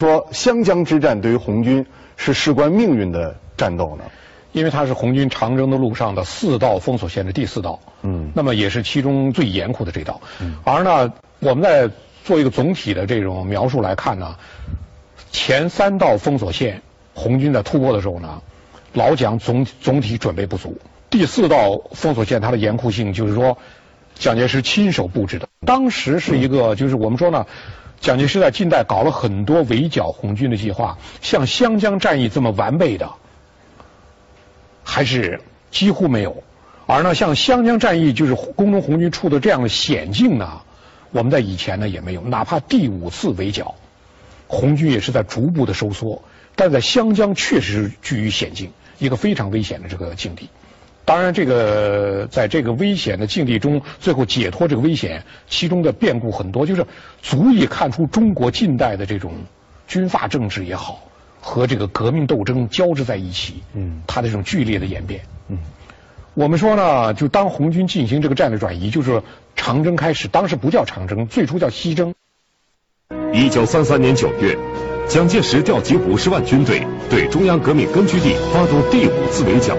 说湘江之战对于红军是事关命运的战斗呢？因为它是红军长征的路上的四道封锁线的第四道，嗯，那么也是其中最严酷的这道。而呢，我们在做一个总体的这种描述来看呢，前三道封锁线红军在突破的时候呢，老蒋总总体准备不足。第四道封锁线它的严酷性就是说，蒋介石亲手布置的。当时是一个就是我们说呢，蒋介石在近代搞了很多围剿红军的计划，像湘江战役这么完备的。还是几乎没有，而呢，像湘江战役就是工农红军处的这样的险境呢，我们在以前呢也没有。哪怕第五次围剿，红军也是在逐步的收缩，但在湘江确实是居于险境，一个非常危险的这个境地。当然，这个在这个危险的境地中，最后解脱这个危险，其中的变故很多，就是足以看出中国近代的这种军阀政治也好。和这个革命斗争交织在一起，嗯，它的这种剧烈的演变，嗯，我们说呢，就当红军进行这个战略转移，就是长征开始，当时不叫长征，最初叫西征。一九三三年九月，蒋介石调集五十万军队对中央革命根据地发动第五次围剿。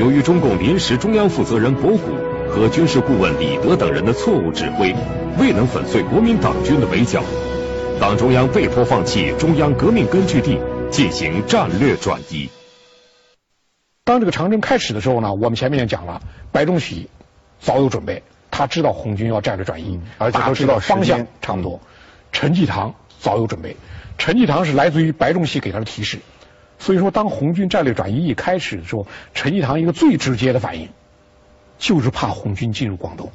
由于中共临时中央负责人博古和军事顾问李德等人的错误指挥，未能粉碎国民党军的围剿。党中央被迫放弃中央革命根据地，进行战略转移。当这个长征开始的时候呢，我们前面也讲了，白崇禧早有准备，他知道红军要战略转移，而且都知道方向差不多。陈济棠早有准备，陈济棠是来自于白崇禧给他的提示，所以说当红军战略转移一开始的时候，陈济棠一个最直接的反应就是怕红军进入广东。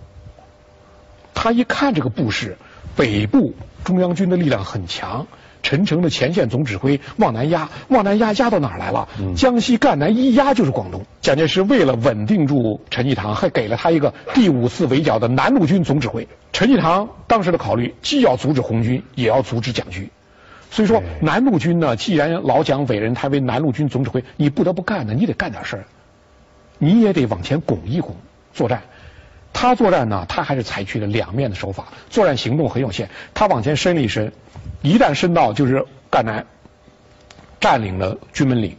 他一看这个布势，北部。中央军的力量很强，陈诚的前线总指挥往南压，往南压压到哪儿来了？江西赣南一压就是广东。蒋介石为了稳定住陈济棠，还给了他一个第五次围剿的南路军总指挥。陈济棠当时的考虑，既要阻止红军，也要阻止蒋军。所以说，南路军呢，既然老蒋委任他为南路军总指挥，你不得不干呢，你得干点事儿，你也得往前拱一拱作战。他作战呢，他还是采取了两面的手法，作战行动很有限。他往前伸了一伸，一旦伸到就是赣南，占领了军门岭。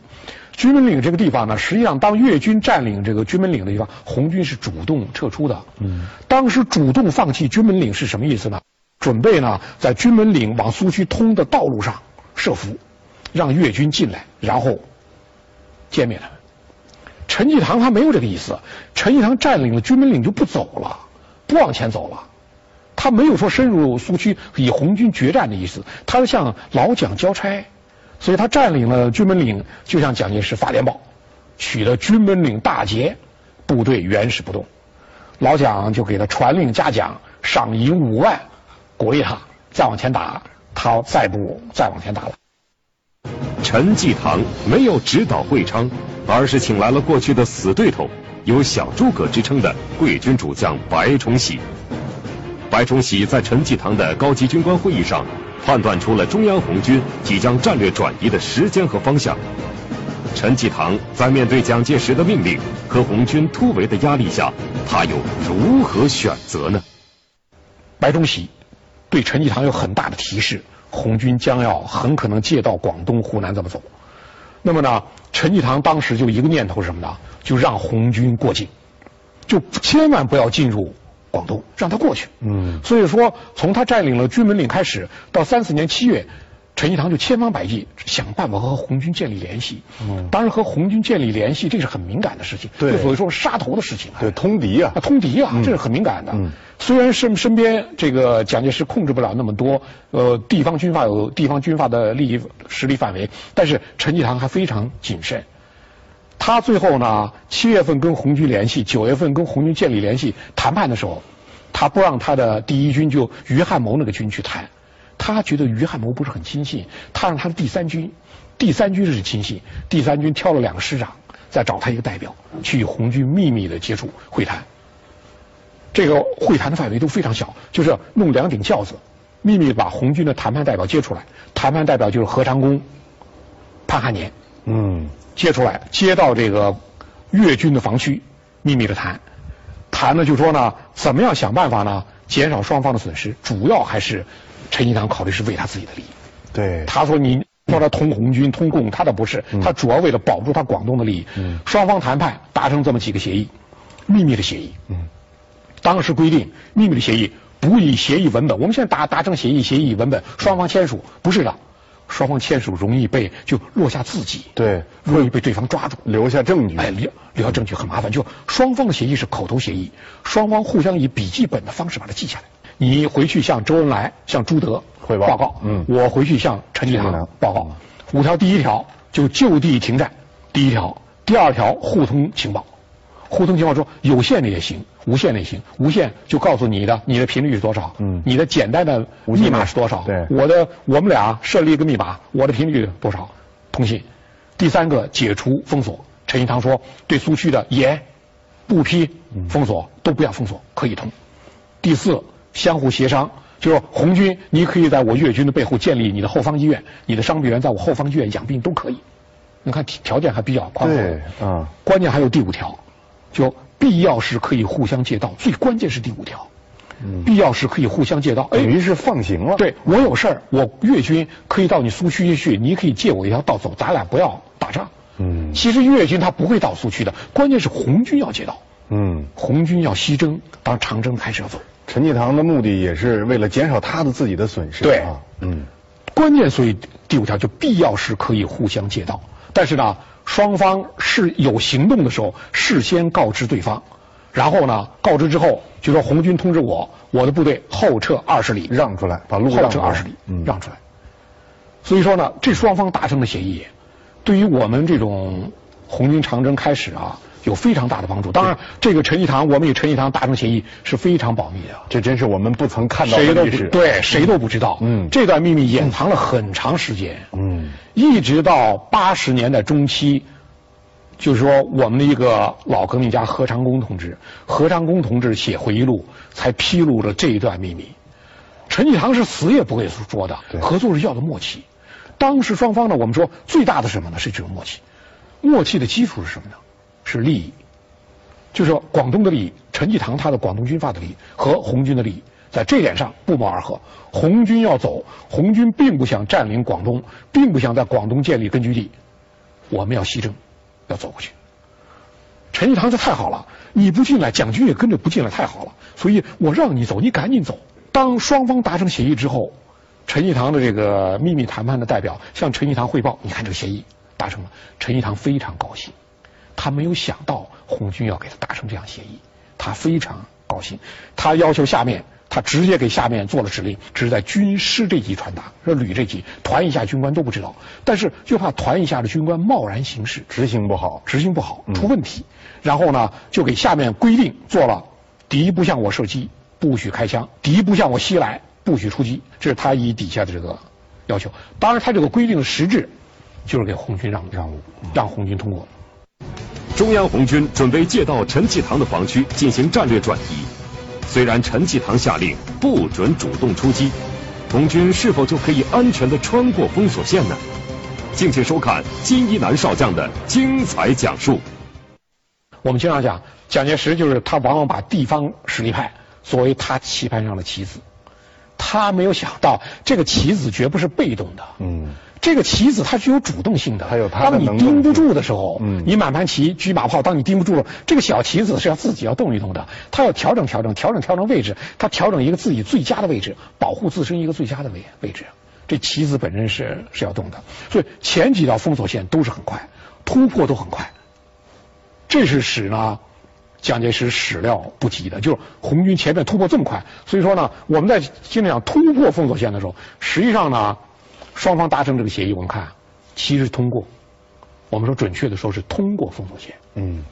军门岭这个地方呢，实际上当越军占领这个军门岭的地方，红军是主动撤出的。嗯，当时主动放弃军门岭是什么意思呢？准备呢，在军门岭往苏区通的道路上设伏，让越军进来，然后歼灭他们。陈济棠他没有这个意思，陈济棠占领了军门岭就不走了，不往前走了，他没有说深入苏区与红军决战的意思，他是向老蒋交差，所以他占领了军门岭，就向蒋介石发电报，取得军门岭大捷，部队原始不动，老蒋就给他传令嘉奖，赏银五万，鼓励他再往前打，他再不再往前打了。陈济棠没有指导会昌。而是请来了过去的死对头，有“小诸葛”之称的贵军主将白崇禧。白崇禧在陈济棠的高级军官会议上，判断出了中央红军即将战略转移的时间和方向。陈济棠在面对蒋介石的命令和红军突围的压力下，他又如何选择呢？白崇禧对陈济棠有很大的提示，红军将要很可能借道广东、湖南这么走。那么呢，陈济棠当时就一个念头是什么呢？就让红军过境，就千万不要进入广东，让他过去。嗯，所以说从他占领了军门岭开始，到三四年七月。陈济棠就千方百计想办法和红军建立联系。嗯，当然和红军建立联系，这是很敏感的事情。对，就所谓说杀头的事情。对，通敌啊，通敌啊，这是很敏感的。嗯，虽然身身边这个蒋介石控制不了那么多，呃，地方军阀有地方军阀的利益实力范围，但是陈济棠还非常谨慎。他最后呢，七月份跟红军联系，九月份跟红军建立联系谈判的时候，他不让他的第一军就于汉谋那个军去谈。他觉得于汉谋不是很亲信，他让他的第三军，第三军是亲信，第三军挑了两个师长，再找他一个代表去与红军秘密的接触会谈。这个会谈的范围都非常小，就是弄两顶轿子，秘密把红军的谈判代表接出来，谈判代表就是何长工、潘汉年，嗯，接出来，接到这个越军的防区，秘密的谈，谈呢就说呢，怎么样想办法呢，减少双方的损失，主要还是。陈一堂考虑是为他自己的利益，对他说你说他通红军、通共，他倒不是，他主要为了保住他广东的利益。双方谈判达成这么几个协议，秘密的协议。当时规定，秘密的协议不以协议文本。我们现在达达成协议，协议文本双方签署，不是的，双方签署容易被就落下自己，对，容易被对方抓住。留下证据。哎，留留下证据很麻烦。就双方的协议是口头协议，双方互相以笔记本的方式把它记下来。你回去向周恩来、向朱德汇报报告，嗯我回去向陈济棠棠报告。五条第一条就就地停战，第一条；第二条互通情报，互通情报说有线的也行，无线的也行。无线就告诉你的你的频率是多少，嗯你的简单的密码是多少，对我的我们俩设立一个密码，我的频率多少，通信。第三个解除封锁，陈济棠说对苏区的严、不批、封锁都不要封锁，可以通。第四，相互协商，就是红军，你可以在我越军的背后建立你的后方医院，你的伤病员在我后方医院养病都可以。你看条条件还比较宽厚。对，啊，关键还有第五条，就必要时可以互相借道。最关键是第五条，必要时可以互相借道。哎等，于是放行了。，对我有事儿，我越军可以到你苏区去，你可以借我一条道走，咱俩不要打仗。嗯其实越军他不会到苏区的，关键是红军要借道，嗯，红军要西征，当长征开始要走。陈济棠的目的也是为了减少他的自己的损失。对。啊，嗯，关键所以第五条就必要时可以互相借道，但是呢，双方是有行动的时候事先告知对方，然后呢告知之后就说红军通知我，我的部队后撤二十里，让出来，把路后让出来。撤二十里，嗯，让出来。所以说呢，这双方达成的协议，对于我们这种红军长征开始啊，有非常大的帮助。当然，这个陈济棠，我们与陈济棠达成协议是非常保密的。这真是我们不曾看到谁都的历史。不对，谁都不知道。嗯这段秘密掩藏了很长时间。嗯，一直到八十年代中期，就是说我们的一个老革命家何长工同志，何长工同志写回忆录，才披露了这一段秘密。陈济棠是死也不会说的，合作是要的默契。当时双方呢，我们说最大的什么呢？是这种默契。默契的基础是什么呢？是利益。就是说广东的利益，陈济棠他的广东军阀的利益和红军的利益，在这点上不谋而合。红军要走，红军并不想占领广东，并不想在广东建立根据地，我们要西征，要走过去。陈济棠这太好了，你不进来，蒋军也跟着不进来，太好了，所以我让你走，你赶紧走。当双方达成协议之后，陈济棠的这个秘密谈判的代表向陈济棠汇报，你看这个协议达成了，陈济棠非常高兴。他没有想到红军要给他达成这样协议，他非常高兴。他要求下面，他直接给下面做了指令，只是在军师这级传达，说旅这级团以下军官都不知道，但是就怕团以下的军官贸然行事，执行不好。执行不好出问题，然后呢就给下面规定做了，敌不向我射击，不许开枪；敌不向我袭来，不许出击。这是他以底下的这个要求。当然，他这个规定的实质就是给红军让让路，让红军通过。中央红军准备借道陈济棠的防区进行战略转移。虽然陈济棠下令不准主动出击，红军是否就可以安全的穿过封锁线呢？敬请收看金一南少将的精彩讲述。我们经常讲，蒋介石就是他往往把地方实力派作为他棋盘上的棋子，他没有想到这个棋子绝不是被动的，嗯，这个棋子它是有主动性的，它有它的当你盯不住的时候，嗯。你满盘棋车马炮，当你盯不住了，这个小棋子是要自己要动一动的，它要调整调整，调整调整位置，它调整一个自己最佳的位置，保护自身一个最佳的位位置。这棋子本身是是要动的，所以前几道封锁线都是很快，突破都很快。这是使呢蒋介石始料不及的，就是红军前面突破这么快，所以说呢，我们在经常讲突破封锁线的时候，实际上呢，双方达成这个协议，我们看其实通过，我们说准确的说是通过封锁线，嗯，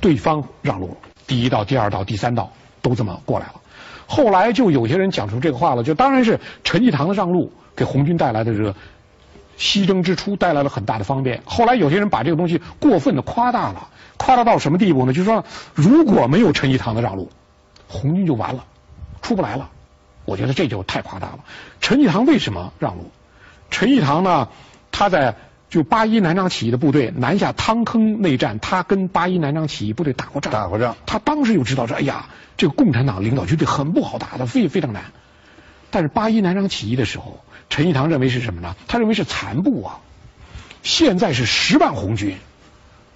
对方让路，第一道、第二道、第三道都这么过来了。后来就有些人讲出这个话了，就当然是陈济棠的让路给红军带来的这个西征之初带来了很大的方便。后来有些人把这个东西过分的夸大了，夸大到什么地步呢？就是说，如果没有陈济棠的让路，红军就完了，出不来了。我觉得这就太夸大了。陈济棠为什么让路？陈济棠呢，他在就八一南昌起义的部队南下汤坑内战，他跟八一南昌起义部队打过仗，打过仗他当时就知道这，哎呀，这个共产党领导军队很不好打的，非非常难。但是八一南昌起义的时候，陈济棠认为是什么呢？他认为是残部啊。现在是十万红军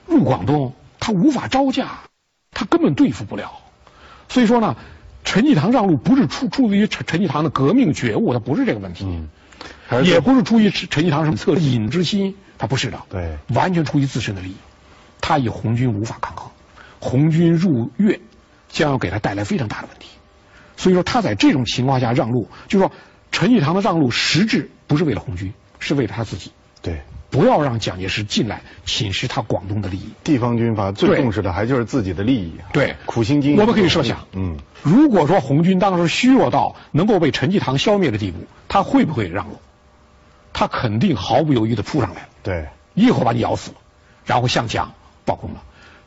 入广东，他无法招架，他根本对付不了。所以说呢，陈济棠让路不是出出自于陈陈济棠的革命觉悟，他不是这个问题，也不是出于陈陈济棠什么恻隐之心，他不是的，对，完全出于自身的利益。他以红军无法抗衡，红军入粤将要给他带来非常大的问题。所以说他在这种情况下让路，就是说陈济棠的让路实质不是为了红军，是为了他自己。对，不要让蒋介石进来侵蚀他广东的利益。地方军阀最重视的还就是自己的利益。对，苦心经营。我们可以设想，嗯，如果说红军当时虚弱到能够被陈济棠消灭的地步，他会不会让路？他肯定毫不犹豫的扑上来。对，一口把你咬死了，然后向蒋报功了。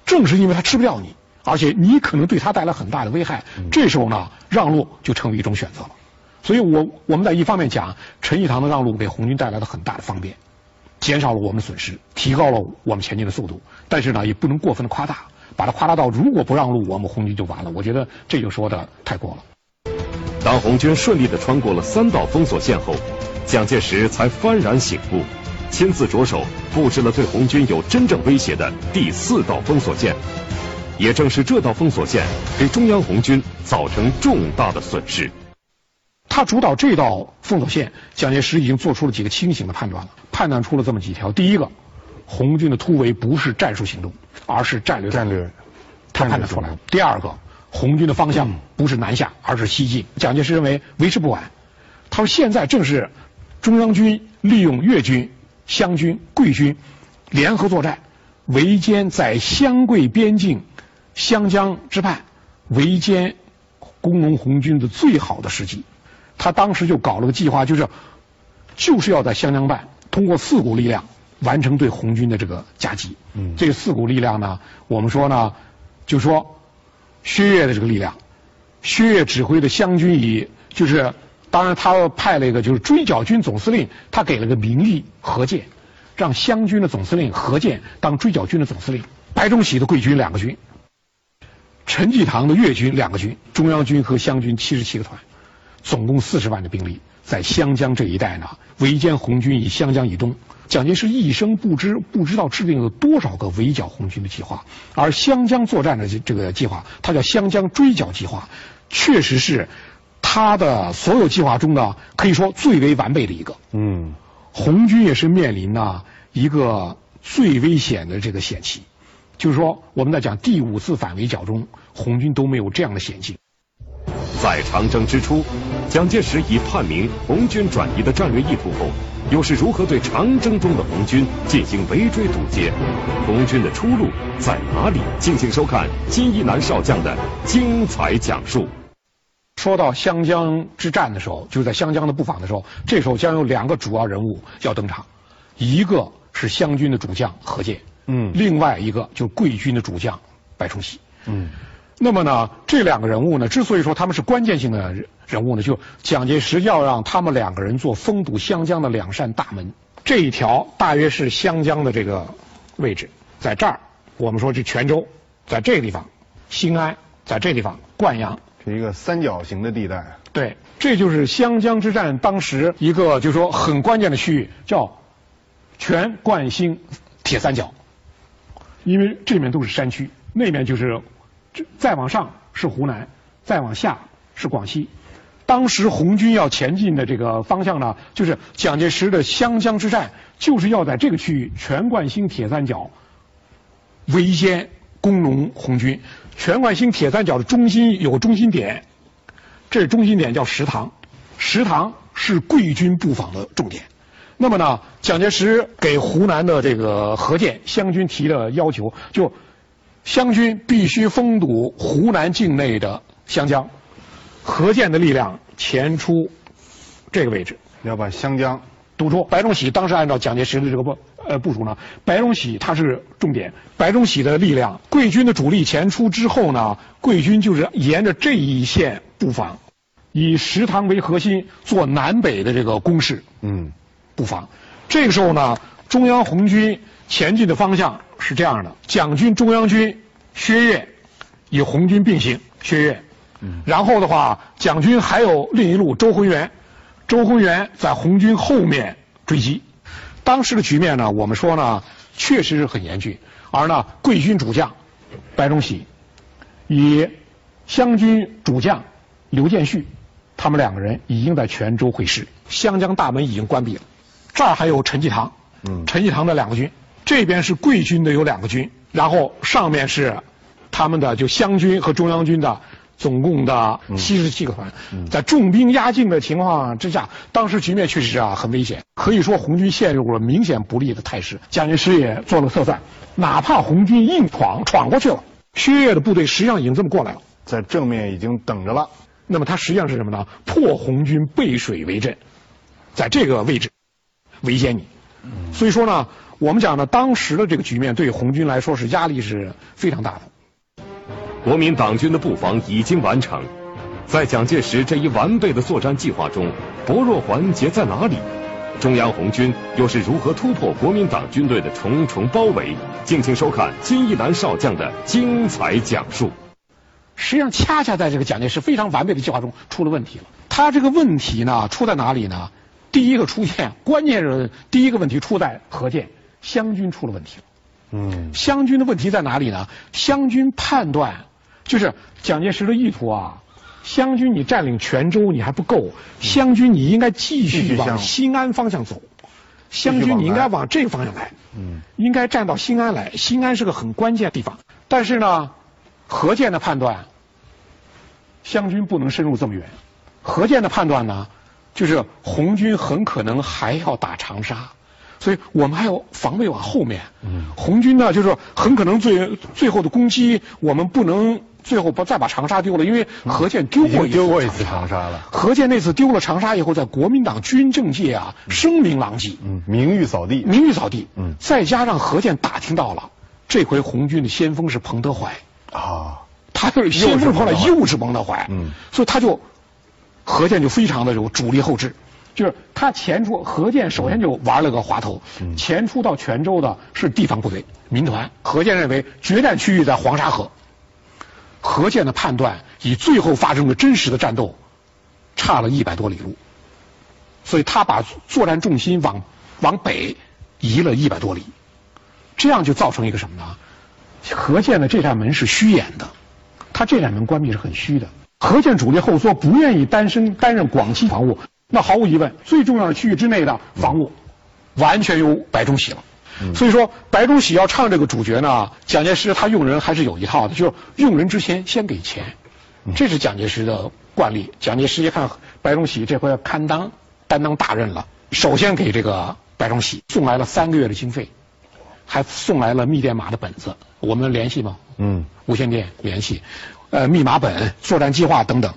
正是因为他吃不掉你。而且你可能对他带来很大的危害，这时候呢，让路就成为一种选择了。所以我我们在一方面讲，陈济棠的让路给红军带来了很大的方便，减少了我们损失，提高了我们前进的速度。但是呢，也不能过分的夸大，把它夸大到如果不让路，我们红军就完了。我觉得这就说的太过了。当红军顺利的穿过了三道封锁线后，蒋介石才幡然醒悟，亲自着手布置了对红军有真正威胁的第四道封锁线。也正是这道封锁线给中央红军造成重大的损失。他主导这道封锁线，蒋介石已经做出了几个清醒的判断了，判断出了这么几条：第一个，红军的突围不是战术行动，而是战略。战略，他判断出来了；第二个，红军的方向不是南下，而是西进。蒋介石认为为时不晚，他说现在正是中央军利用粤军、湘军、桂军联合作战，围歼在湘桂边境。湘江之畔围歼工农红军的最好的时机，他当时就搞了个计划，就是就是要在湘江畔通过四股力量完成对红军的这个夹击。嗯，这四股力量呢，我们说呢，就说薛岳的这个力量，薛岳指挥的湘军以就是，当然他派了一个就是追剿军总司令，他给了个名义何健，让湘军的总司令何健当追剿军的总司令，白崇禧的桂军两个军。陈济棠的粤军两个军，中央军和湘军七十七个团，总共四十万的兵力，在湘江这一带呢围歼红军以湘江以东。蒋介石一生不知不知道制定了多少个围剿红军的计划，而湘江作战的这这个计划，它叫湘江追剿计划，确实是他的所有计划中呢，可以说最为完备的一个。嗯，红军也是面临呢一个最危险的这个险期。就是说，我们在讲第五次反围剿中，红军都没有这样的险境。在长征之初，蒋介石已判明红军转移的战略意图后，又是如何对长征中的红军进行围追堵截？红军的出路在哪里？敬请收看金一南少将的精彩讲述。说到湘江之战的时候，就是在湘江的布防的时候，这时候将有两个主要人物要登场，一个是湘军的主将何键。嗯，另外一个就是桂军的主将白崇禧。嗯，那么呢，这两个人物呢，之所以说他们是关键性的人物呢，就蒋介石要让他们两个人做封堵湘江的两扇大门。这一条大约是湘江的这个位置，在这儿，我们说这泉州，在这个地方，兴安，在这地方，灌阳，是一个三角形的地带。对，这就是湘江之战当时一个就是说很关键的区域，叫泉灌兴铁三角。因为这面都是山区，那面就是，再往上是湖南，再往下是广西。当时红军要前进的这个方向呢，就是蒋介石的湘江之战，就是要在这个区域全贯兴铁三角围歼工农红军。全贯兴铁三角的中心有个中心点，这中心点叫石塘，石塘是桂军布防的重点。那么呢，蒋介石给湖南的这个何键湘军提的要求，就湘军必须封堵湖南境内的湘江，何健的力量前出这个位置，要把湘江堵住。白崇禧当时按照蒋介石的这个部呃部署呢，白崇禧他是重点，白崇禧的力量，桂军的主力前出之后呢，桂军就是沿着这一线布防，以石塘为核心做南北的这个攻势。嗯。布防，这个时候呢，中央红军前进的方向是这样的：蒋军中央军薛岳与红军并行，薛岳。然后的话，蒋军还有另一路周浑元，周浑元在红军后面追击。当时的局面呢，我们说呢，确实是很严峻。而呢，贵军主将白崇禧与湘军主将刘建绪，他们两个人已经在泉州会师，湘江大门已经关闭了。这儿还有陈济棠，嗯，陈济棠的两个军，这边是贵军的有两个军，然后上面是他们的就湘军和中央军的。总共的七十七个团，在重兵压境的情况之下，当时局面确实啊很危险，可以说红军陷入了明显不利的态势。蒋介石也做了测算，哪怕红军硬闯闯过去了，薛岳的部队实际上已经这么过来了，在正面已经等着了。那么他实际上是什么呢？破红军背水为阵，在这个位置围歼你。所以说呢，我们讲呢，当时的这个局面对红军来说是压力是非常大的。国民党军的布防已经完成，在蒋介石这一完备的作战计划中，薄弱环节在哪里？中央红军又是如何突破国民党军队的重重包围？敬请收看金一南少将的精彩讲述。实际上，恰恰在这个蒋介石非常完备的计划中出了问题了。他这个问题呢，出在哪里呢？第一个出现，关键是第一个问题出在何键，湘军出了问题了。嗯，湘军的问题在哪里呢？湘军判断。就是蒋介石的意图啊，湘军你占领泉州你还不够，湘军你应该继续往新安方向走，湘军你应该往这个方向来，嗯，应该站到新安来，新安是个很关键的地方。但是呢，何健的判断，湘军不能深入这么远。何健的判断呢，就是红军很可能还要打长沙。所以我们还要防备往后面。嗯，红军呢，就是说很可能最最后的攻击，我们不能最后不再把长沙丢了，因为何键丢过一丢过一次长沙。了。何键那次丢了长沙以后，在国民党军政界啊声名狼藉，嗯，名誉扫地，名誉扫地。嗯，再加上何键打听到了，这回红军的先锋是彭德怀。啊，他就是先锋彭德怀。又是彭德怀，嗯，所以他就何键就非常的有主力后置。就是他前出何健首先就玩了个滑头，前出到泉州的是地方部队民团。何健认为决战区域在黄沙河，何健的判断与最后发生的真实的战斗差了一百多里路，所以他把作战重心往往北移了一百多里，这样就造成一个什么呢？何健的这扇门是虚掩的，他这扇门关闭是很虚的。何健主力后缩，不愿意单身担任广西防务。那毫无疑问，最重要的区域之内的防务，完全由白崇禧了。所以说，白崇禧要唱这个主角呢，蒋介石他用人还是有一套的，就是用人之前先给钱，这是蒋介石的惯例。蒋介石一看白崇禧这回要担当担当大任了，首先给这个白崇禧送来了三个月的经费，还送来了密电码的本子，我们联系吗？嗯，无线电联系，呃，密码本、作战计划等等，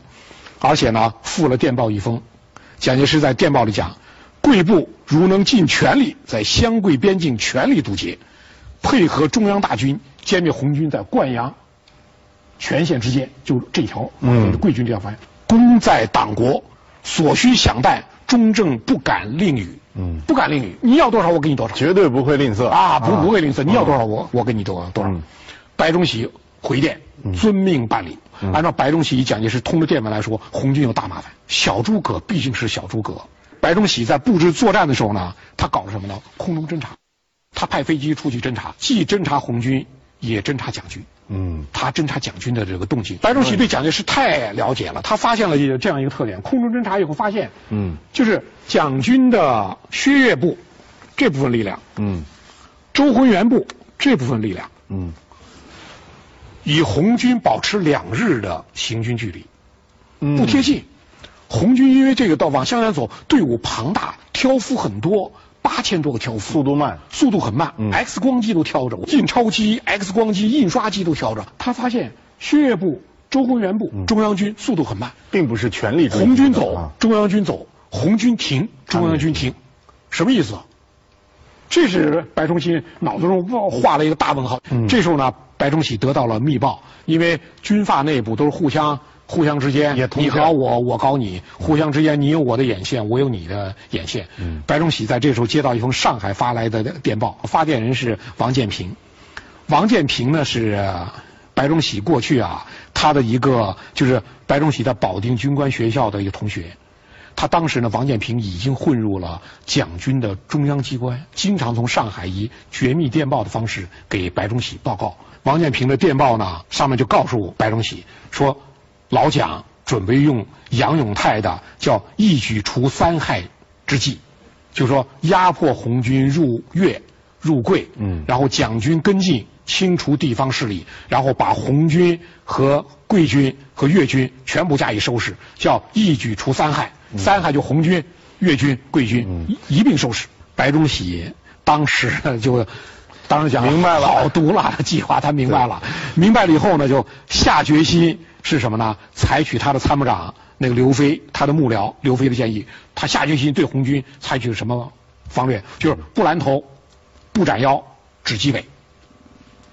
而且呢，附了电报一封。蒋介石在电报里讲：“贵部如能尽全力在湘桂边境全力堵截，配合中央大军歼灭红军在灌阳、全线之间，就这条，嗯，贵军这条防线，功在党国，所需饷弹，中正不敢另语，嗯，不敢另语，你要多少我给你多少，绝对不会吝啬啊，不不会吝啬，你要多少我我给你多少多少。”白崇禧回电，遵命办理。按照白崇禧与蒋介石通的电文来说，红军有大麻烦。小诸葛毕竟是小诸葛。白崇禧在布置作战的时候呢，他搞了什么呢？空中侦察，他派飞机出去侦察，既侦察红军，也侦察蒋军。嗯，他侦察蒋军的这个动静。白崇禧对蒋介石太了解了，他发现了这样一个特点：空中侦察以后发现，嗯，就是蒋军的薛岳部这部分力量，嗯，周浑元部这部分力量，嗯。与红军保持两日的行军距离，不贴近。红军因为这个到往湘南走，队伍庞大，挑夫很多，八千多个挑夫，速度慢，速度很慢。X 光机都挑着，印钞机、X 光机、印刷机都挑着。他发现薛岳部、周浑元部、中央军速度很慢，并不是全力。红军走，中央军走；红军停，中央军停。什么意思？这是白崇禧脑子中画了一个大问号。这时候呢？白崇禧得到了密报，因为军阀内部都是互相互相之间，你搞我，我搞你，互相之间你有我的眼线，我有你的眼线。白崇禧在这时候接到一封上海发来的电报，发电人是王建平。王建平呢是白崇禧过去啊他的一个就是白崇禧在保定军官学校的一个同学，他当时呢，王建平已经混入了蒋军的中央机关，经常从上海以绝密电报的方式给白崇禧报告。王建平的电报呢，上面就告诉白崇禧说，老蒋准备用杨永泰的叫一举除三害之计，就是说压迫红军入粤、入桂，嗯，然后蒋军跟进。清除地方势力，然后把红军和桂军和粤军全部加以收拾，叫一举除三害。三害就红军、粤军、桂军一并收拾。白崇禧当时就当时想明白了，好毒辣的计划，他明白了。明白了以后呢，就下决心是什么呢？采取他的参谋长那个刘飞，他的幕僚刘飞的建议，他下决心对红军采取什么方略？就是不拦头，不斩腰，只击尾。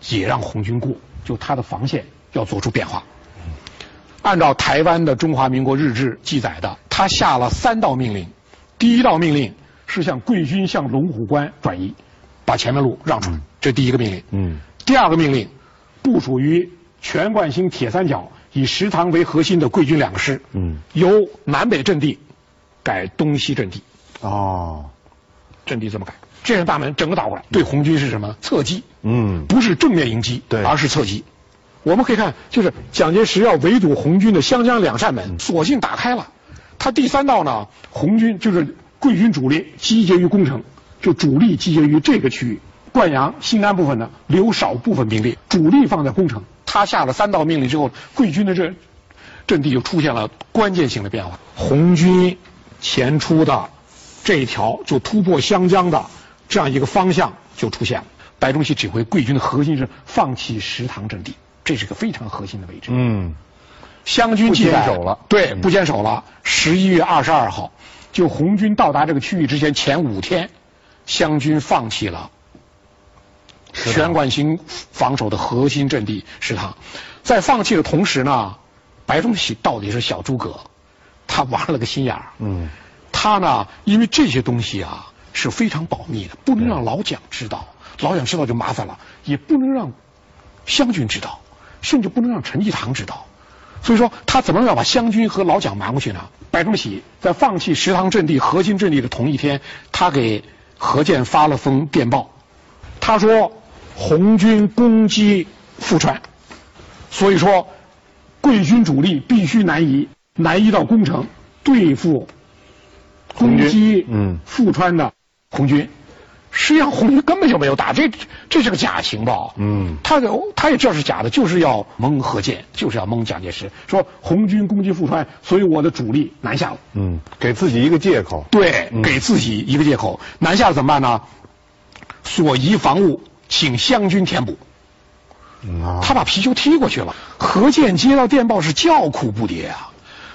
也让红军过，就他的防线要做出变化。按照台湾的中华民国日志记载的，他下了三道命令。第一道命令是向贵军向龙虎关转移，把前面路让出来，这第一个命令。嗯。第二个命令，部署于全冠星铁三角以石塘为核心的贵军两个师，嗯，由南北阵地改东西阵地。哦。阵地这么改？这扇大门整个打过来，对红军是什么侧击？嗯，不是正面迎击，对，而是侧击。我们可以看，就是蒋介石要围堵红军的湘江两扇门，索性打开了。他第三道呢，红军就是贵军主力集结于攻城，就主力集结于这个区域。灌阳、西南部分呢，留少部分兵力，主力放在攻城。他下了三道命令之后，贵军的这阵地就出现了关键性的变化。红军前出的这一条就突破湘江的。这样一个方向就出现了。白崇禧指挥贵军的核心是放弃石塘阵地，这是个非常核心的位置。嗯，湘军坚守了，对，不坚守了。十一月二十二号，就红军到达这个区域之前前五天，湘军放弃了全冠星防守的核心阵地石塘。在放弃的同时呢，白崇禧到底是小诸葛，他玩了个心眼儿。嗯，他呢，因为这些东西啊。是非常保密的，不能让老蒋知道，老蒋知道就麻烦了，也不能让湘军知道，甚至不能让陈济棠知道。所以说，他怎么要把湘军和老蒋瞒过去呢？白崇禧在放弃食堂阵地核心阵地的同一天，他给何键发了封电报，他说红军攻击富川，所以说贵军主力必须南移，南移到宫城对付攻击嗯富川的。红军，实际上红军根本就没有打，这这是个假情报。嗯，他他也知道是假的，就是要蒙何键，就是要蒙蒋介石，说红军攻击富川，所以我的主力南下了。嗯，给自己一个借口。对，给自己一个借口，南下了怎么办呢？所遗防务，请湘军填补。啊他把皮球踢过去了。何键接到电报是叫苦不迭啊。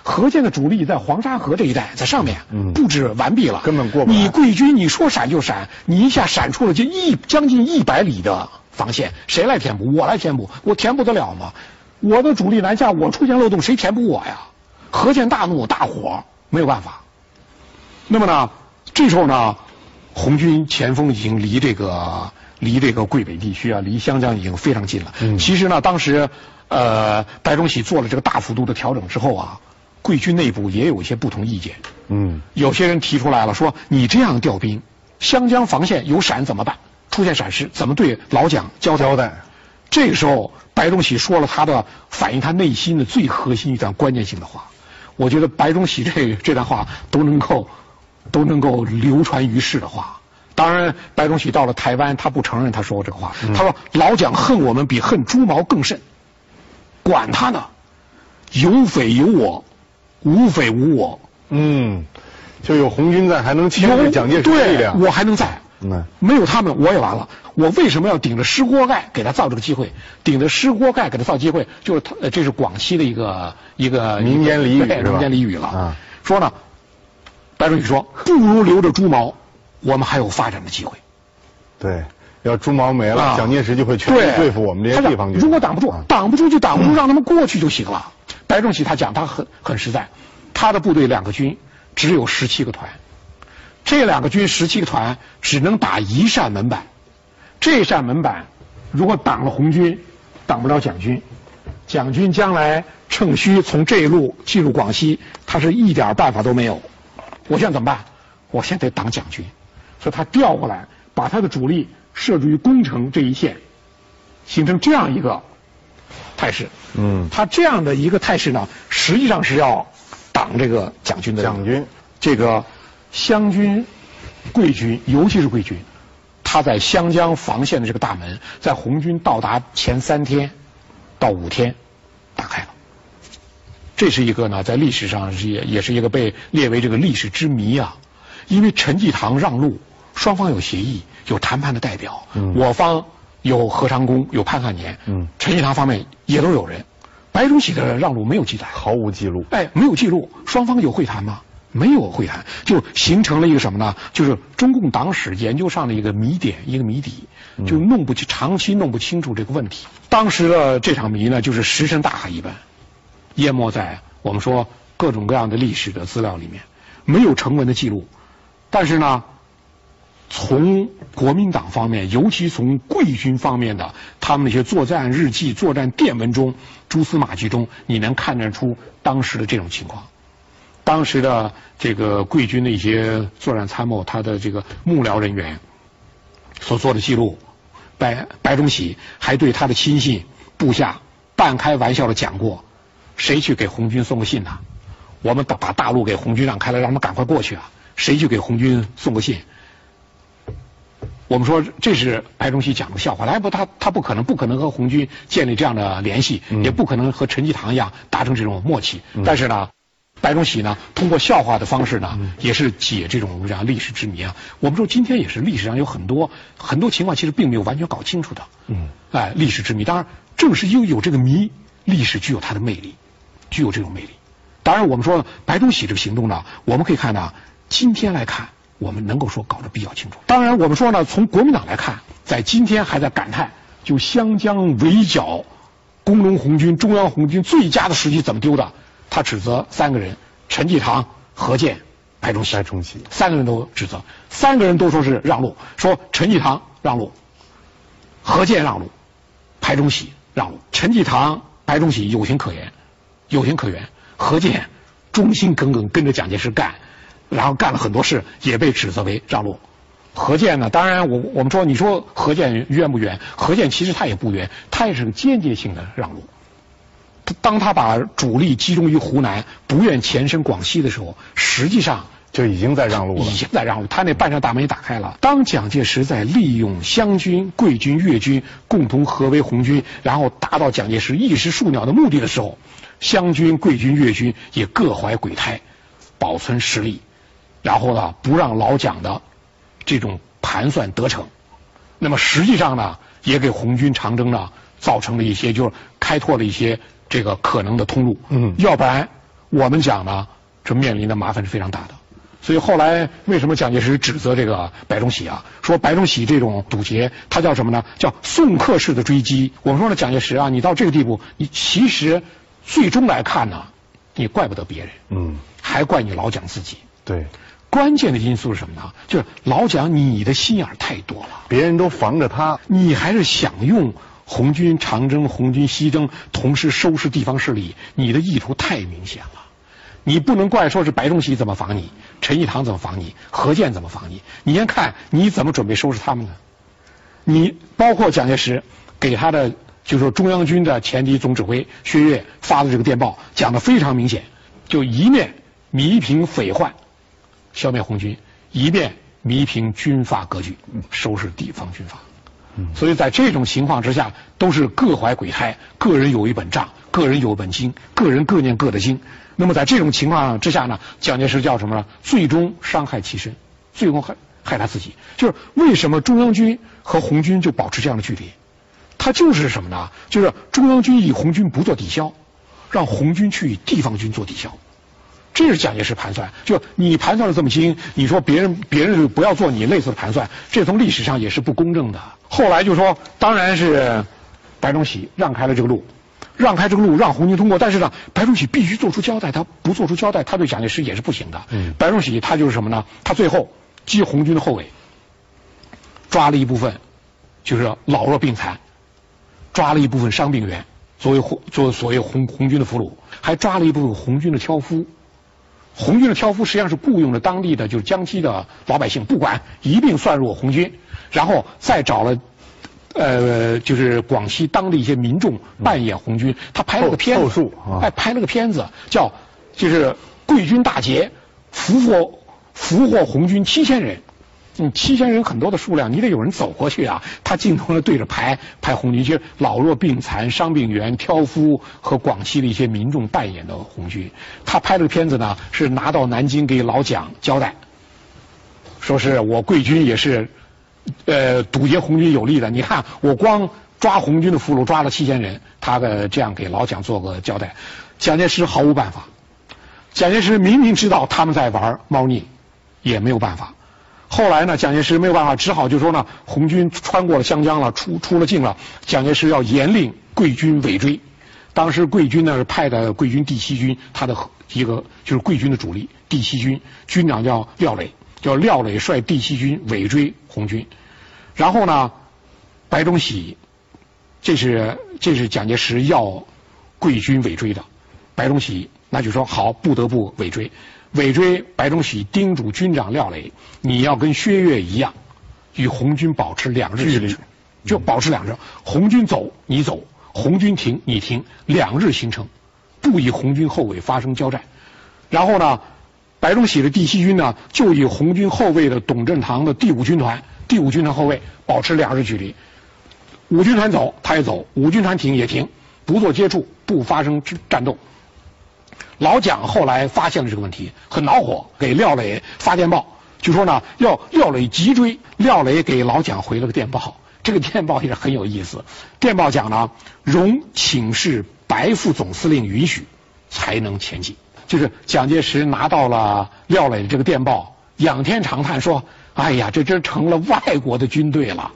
何键的主力在黄沙河这一带，在上面布置完毕了，根本过不。你贵军你说闪就闪，你一下闪出了就一将近一百里的防线，谁来填补？我来填补，我填补得了吗？我的主力南下，我出现漏洞，谁填补我呀？何健大怒大火，没有办法。那么呢，这时候呢，红军前锋已经离这个离这个桂北地区啊，离湘江已经非常近了。其实呢，当时呃，白崇禧做了这个大幅度的调整之后啊。贵军内部也有一些不同意见，嗯，有些人提出来了，说你这样调兵，湘江防线有闪怎么办？出现闪失怎么对老蒋交代？这个时候，白崇禧说了他的反映他内心的最核心一段关键性的话，我觉得白崇禧这这段话都能够都能够流传于世的话。当然，白崇禧到了台湾，他不承认他说过这个话，他说老蒋恨我们比恨猪毛更甚，管他呢，有匪有我。无匪无我，嗯，就有红军在，还能牵制蒋介石力量。我还能在，嗯，没有他们我也完了。我为什么要顶着湿锅盖给他造这个机会？顶着湿锅盖给他造机会，就是他，这是广西的一个一个民间俚语民间俚语了。啊，说呢，白崇禧说，不如留着猪毛，我们还有发展的机会。对，要猪毛没了，蒋介石就会全力对付我们这些地方军。如果挡不住，挡不住就挡不住，让他们过去就行了。白崇禧他讲他很很实在，他的部队两个军只有十七个团，这两个军十七个团只能打一扇门板，这扇门板如果挡了红军，挡不了蒋军，蒋军将来趁虚从这一路进入广西，他是一点办法都没有。我现在怎么办？我现在得挡蒋军，所以他调过来，把他的主力设置于攻城这一线，形成这样一个态势。嗯，他这样的一个态势呢，实际上是要挡这个蒋军的。蒋军，这个湘军、桂军，尤其是桂军，他在湘江防线的这个大门，在红军到达前三天到五天打开了。这是一个呢，在历史上是也也是一个被列为这个历史之谜啊。因为陈济棠让路，双方有协议，有谈判的代表，我方有何长工，有潘汉年，陈济棠方面也都有人。白崇禧的让路没有记载，毫无记录。哎，没有记录，双方有会谈吗？没有会谈，就形成了一个什么呢？就是中共党史研究上的一个谜点，一个谜底，就弄不清，长期弄不清楚这个问题。当时的这场谜呢，就是石沉大海一般，淹没在我们说各种各样的历史的资料里面，没有成文的记录。但是呢，从国民党方面，尤其从桂军方面的他们那些作战日记、作战电文中、蛛丝马迹中，你能看得出当时的这种情况。当时的这个桂军的一些作战参谋，他的这个幕僚人员所做的记录，白白崇禧还对他的亲信部下半开玩笑的讲过：“谁去给红军送个信呢？我们把把大路给红军让开了，让他们赶快过去啊！”谁去给红军送个信？我们说这是白崇禧讲的笑话，来不他他不可能不可能和红军建立这样的联系，也不可能和陈济棠一样达成这种默契。但是呢，白崇禧呢通过笑话的方式呢，也是解这种这样历史之谜啊。我们说今天也是历史上有很多很多情况其实并没有完全搞清楚的。嗯，哎，历史之谜，当然正是因为有这个谜，历史具有它的魅力，具有这种魅力。当然我们说白崇禧这个行动呢，我们可以看到。今天来看，我们能够说搞得比较清楚。当然，我们说呢，从国民党来看，在今天还在感叹，就湘江围剿工农红军、中央红军最佳的时机怎么丢的？他指责三个人：陈济棠、何键、白崇禧。白崇禧三个人都指责，三个人都说是让路，说陈济棠让路，何键让路，白崇禧让路。陈济棠、白崇禧有情可原，有情可原；何键忠心耿耿跟着蒋介石干。然后干了很多事，也被指责为让路。何键呢？当然，我我们说，你说何键冤不冤？何键其实他也不冤，他也是个间接性的让路。当他把主力集中于湖南，不愿前伸广西的时候，实际上就已经在让路了。已经在让路，他那半扇大门也打开了。当蒋介石在利用湘军、桂军、粤军共同合围红军，然后达到蒋介石一时数鸟的目的的时候，湘军、桂军、粤军也各怀鬼胎，保存实力。然后呢，不让老蒋的这种盘算得逞，那么实际上呢，也给红军长征呢造成了一些，就是开拓了一些这个可能的通路。嗯，要不然我们讲呢，这面临的麻烦是非常大的。所以后来为什么蒋介石指责这个白崇禧啊？说白崇禧这种堵截，他叫什么呢？叫送客式的追击。我们说呢，蒋介石啊，你到这个地步，你其实最终来看呢，你怪不得别人，嗯，还怪你老蒋自己。对。关键的因素是什么呢？就是老蒋，你的心眼太多了，别人都防着他，你还是想用红军长征、红军西征，同时收拾地方势力，你的意图太明显了。你不能怪说是白崇禧怎么防你，陈济棠怎么防你，何键怎么防你，你先看你怎么准备收拾他们呢？你包括蒋介石给他的，就是说中央军的前敌总指挥薛岳发的这个电报，讲的非常明显，就一面弥平匪患。消灭红军，以便弥平军阀格局，收拾地方军阀。所以在这种情况之下，都是各怀鬼胎，个人有一本账，个人有一本经，个人各念各的经。那么在这种情况之下呢，蒋介石叫什么呢？最终伤害其身，最终害害他自己。就是为什么中央军和红军就保持这样的距离？他就是什么呢？就是中央军以红军不做抵消，让红军去与地方军做抵消。这是蒋介石盘算，就你盘算的这么精，你说别人别人就不要做你类似的盘算，这从历史上也是不公正的。后来就说，当然是白崇禧让开了这个路，让开这个路让红军通过，但是呢，白崇禧必须做出交代，他不做出交代，他对蒋介石也是不行的。嗯，白崇禧他就是什么呢？他最后击红军的后尾，抓了一部分就是老弱病残，抓了一部分伤病员作为红作为所谓红红军的俘虏，还抓了一部分红军的挑夫。红军的挑夫实际上是雇佣了当地的就是江西的老百姓，不管一并算入红军，然后再找了呃就是广西当地一些民众扮演红军，他拍了个片子，哎拍了个片子叫就是贵军大捷，俘获俘获红军七千人。你七千人很多的数量，你得有人走过去啊！他镜头上对着排排红军，就老弱病残、伤病员、挑夫和广西的一些民众扮演的红军。他拍这个片子呢，是拿到南京给老蒋交代，说是我贵军也是呃堵截红军有力的。你看我光抓红军的俘虏抓了七千人，他的这样给老蒋做个交代。蒋介石毫无办法，蒋介石明明知道他们在玩猫腻，也没有办法。后来呢，蒋介石没有办法，只好就说呢，红军穿过了湘江了，出出了境了。蒋介石要严令桂军尾追。当时桂军呢是派的桂军第七军，他的一个就是桂军的主力第七军，军长叫廖磊，叫廖磊率第七军尾追红军。然后呢，白崇禧，这是这是蒋介石要桂军尾追的，白崇禧那就说好，不得不尾追。尾追白崇禧叮嘱军长廖磊：“你要跟薛岳一样，与红军保持两日距离，就保持两日。红军走你走，红军停你停，两日行程，不与红军后卫发生交战。然后呢，白崇禧的第七军呢，就以红军后卫的董振堂的第五军团，第五军团后卫保持两日距离。五军团走他也走，五军团停也停，不做接触，不发生战斗。”老蒋后来发现了这个问题，很恼火，给廖磊发电报，就说呢要廖磊急追。廖磊给老蒋回了个电报，这个电报也是很有意思。电报讲呢，容请示白副总司令允许，才能前进。就是蒋介石拿到了廖磊的这个电报，仰天长叹说：“哎呀，这真成了外国的军队了。”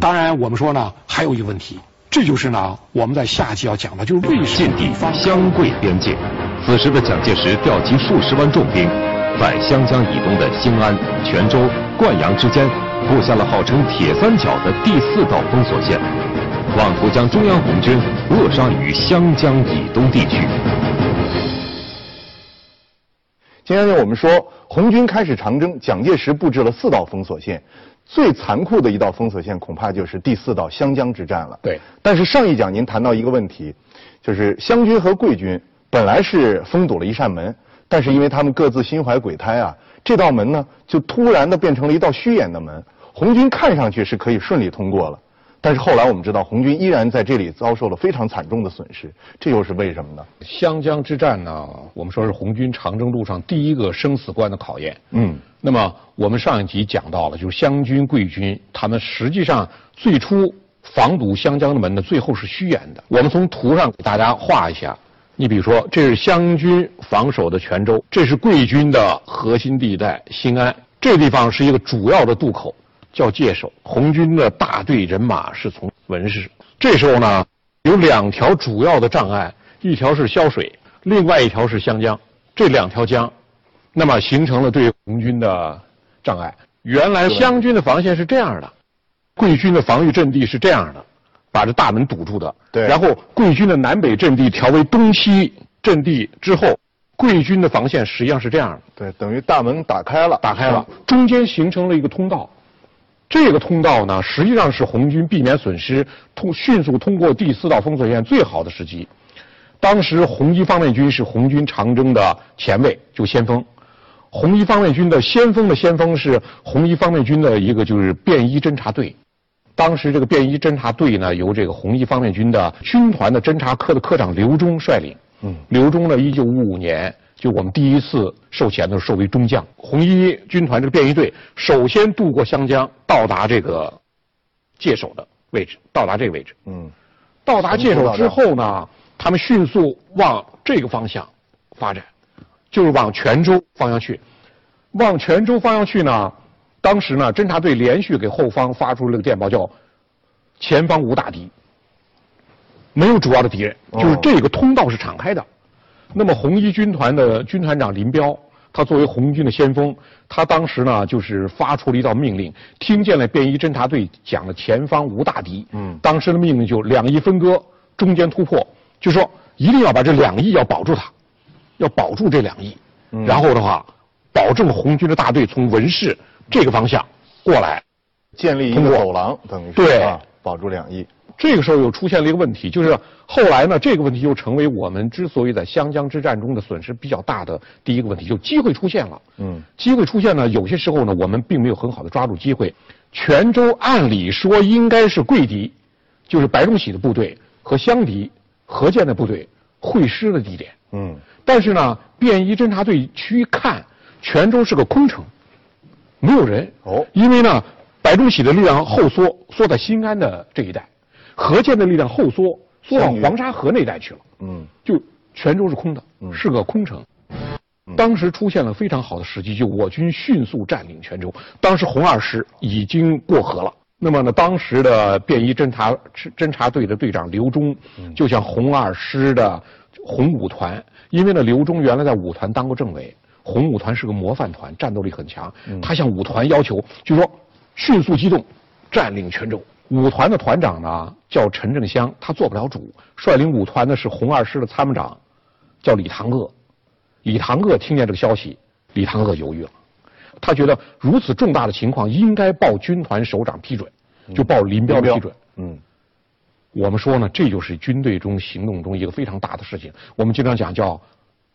当然，我们说呢，还有一个问题，这就是呢，我们在下期要讲的，就是为什么地方湘桂边界。此时的蒋介石调集数十万重兵，在湘江以东的兴安、泉州、灌阳之间布下了号称“铁三角”的第四道封锁线，妄图将中央红军扼杀于湘江以东地区。今天呢，我们说红军开始长征，蒋介石布置了四道封锁线，最残酷的一道封锁线恐怕就是第四道湘江之战了。对。但是上一讲您谈到一个问题，就是湘军和桂军。本来是封堵了一扇门，但是因为他们各自心怀鬼胎啊，这道门呢就突然的变成了一道虚掩的门。红军看上去是可以顺利通过了，但是后来我们知道，红军依然在这里遭受了非常惨重的损失。这又是为什么呢？湘江之战呢，我们说是红军长征路上第一个生死关的考验。嗯，那么我们上一集讲到了，就是湘军、桂军他们实际上最初防堵湘江的门呢，最后是虚掩的。我们从图上给大家画一下。你比如说，这是湘军防守的泉州，这是桂军的核心地带兴安，这地方是一个主要的渡口，叫界首。红军的大队人马是从文氏。这时候呢，有两条主要的障碍，一条是潇水，另外一条是湘江。这两条江，那么形成了对红军的障碍。原来湘军的防线是这样的，桂军的防御阵地是这样的。把这大门堵住的，对。然后贵军的南北阵地调为东西阵地之后，贵军的防线实际上是这样的，对，等于大门打开了，打开了，中间形成了一个通道。这个通道呢，实际上是红军避免损失、通迅速通过第四道封锁线最好的时机。当时红一方面军是红军长征的前卫，就先锋。红一方面军的先锋的先锋是红一方面军的一个就是便衣侦察队。当时这个便衣侦察队呢，由这个红一方面军的军团的侦察科的科长刘忠率领。嗯，刘忠呢，一九五五年就我们第一次授衔的时候授为中将。红一军团这个便衣队首先渡过湘江，到达这个界首的位置，到达这个位置。嗯，到达界首之后呢，他们迅速往这个方向发展，就是往泉州方向去。往泉州方向去呢？当时呢，侦察队连续给后方发出了个电报，叫“前方无大敌，没有主要的敌人，就是这个通道是敞开的。”那么红一军团的军团长林彪，他作为红军的先锋，他当时呢就是发出了一道命令，听见了便衣侦察队讲了“前方无大敌”，嗯，当时的命令就两翼分割，中间突破，就说一定要把这两翼要保住它，要保住这两翼。然后的话，保证红军的大队从文市这个方向过来，建立一个走廊，等于是对啊，保住两翼。这个时候又出现了一个问题，就是后来呢，这个问题又成为我们之所以在湘江之战中的损失比较大的第一个问题，就机会出现了。嗯，机会出现呢，有些时候呢，我们并没有很好的抓住机会。泉州按理说应该是桂敌，就是白崇禧的部队和湘敌、何键的部队会师的地点。嗯，但是呢，便衣侦察队去看，泉州是个空城，没有人。哦因为呢，白崇禧的力量后缩，缩在新安的这一带，何键的力量后缩，缩往黄沙河那一带去了。嗯，就泉州是空的，是个空城。当时出现了非常好的时机，就我军迅速占领泉州。当时红二师已经过河了。那么呢，当时的便衣侦察侦察队的队长刘忠，就向红二师的红五团，因为呢，刘忠原来在五团当过政委，红五团是个模范团，战斗力很强。他向五团要求，就说迅速机动，占领泉州。五团的团长呢叫陈正湘，他做不了主，率领五团的是红二师的参谋长，叫李唐鄂。李唐鄂听见这个消息，李唐鄂犹豫了，他觉得如此重大的情况应该报军团首长批准，就报林彪的批准。嗯，我们说呢，这就是军队中行动中一个非常大的事情。我们经常讲叫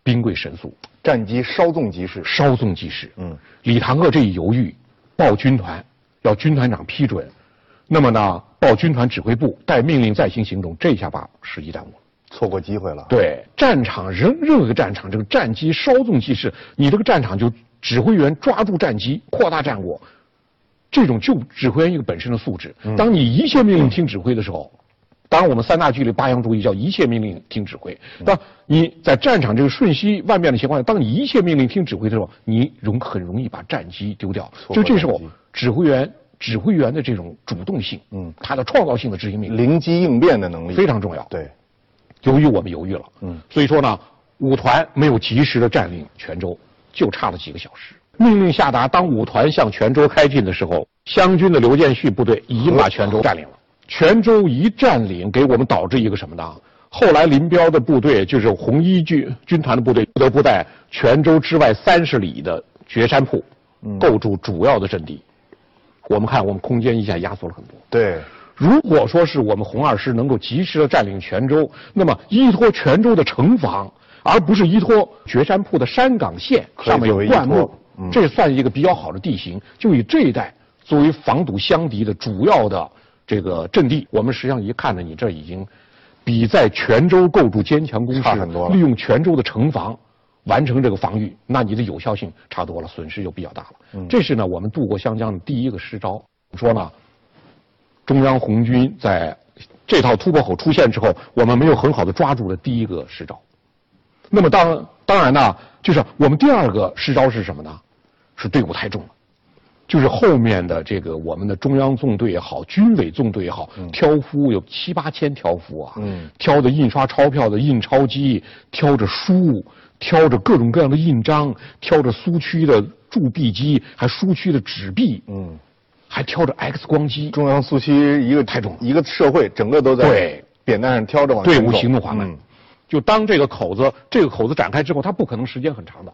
兵贵神速，战机稍纵即逝。稍纵即逝。嗯，李唐鄂这一犹豫，报军团要军团长批准，那么呢，报军团指挥部待命令再行行动，这下把时机耽误了。错过机会了。，对，战场任任何一个战场，这个战机稍纵即逝，你这个战场就指挥员抓住战机，扩大战果，这种就指挥员一个本身的素质。当你一切命令听指挥的时候，当然我们三大纪律八项注意叫一切命令听指挥。当你在战场这个瞬息万变的情况下，当你一切命令听指挥的时候，你容很容易把战机丢掉。就这时候，指挥员指挥员的这种主动性，嗯他的创造性的执行命令灵机应变的能力非常重要。对，由于我们犹豫了，嗯所以说呢，五团没有及时的占领泉州，就差了几个小时。命令下达，当五团向泉州开进的时候，湘军的刘建绪部队已经把泉州占领了。泉州一占领，给我们导致一个什么呢？后来林彪的部队，就是红一军军团的部队，不得不在泉州之外三十里的绝山铺构筑主要的阵地。我们看，我们空间一下压缩了很多。对，如果说是我们红二师能够及时的占领泉州，那么依托泉州的城防，而不是依托绝山铺的山岗线上面有灌木，嗯这算一个比较好的地形，就以这一带作为防堵湘敌的主要的这个阵地。我们实际上一看呢，你这已经比在泉州构筑坚强工事差很多，了利用泉州的城防。完成这个防御，那你的有效性差多了，损失就比较大了。嗯这是呢，我们渡过湘江的第一个失招。说呢，中央红军在这套突破口出现之后，我们没有很好的抓住了第一个失招。那么当当然呢，就是我们第二个失招是什么呢？是队伍太重了，就是后面的这个我们的中央纵队也好，军委纵队也好，挑夫有七八千挑夫啊，嗯挑着印刷钞票的印钞机，挑着书，挑着各种各样的印章，挑着苏区的铸币机，还苏区的纸币，嗯，还挑着 X 光机，中央苏区一个太重一个社会整个都在对扁担上挑着往队伍行动缓慢。嗯就当这个口子这个口子展开之后，它不可能时间很长的，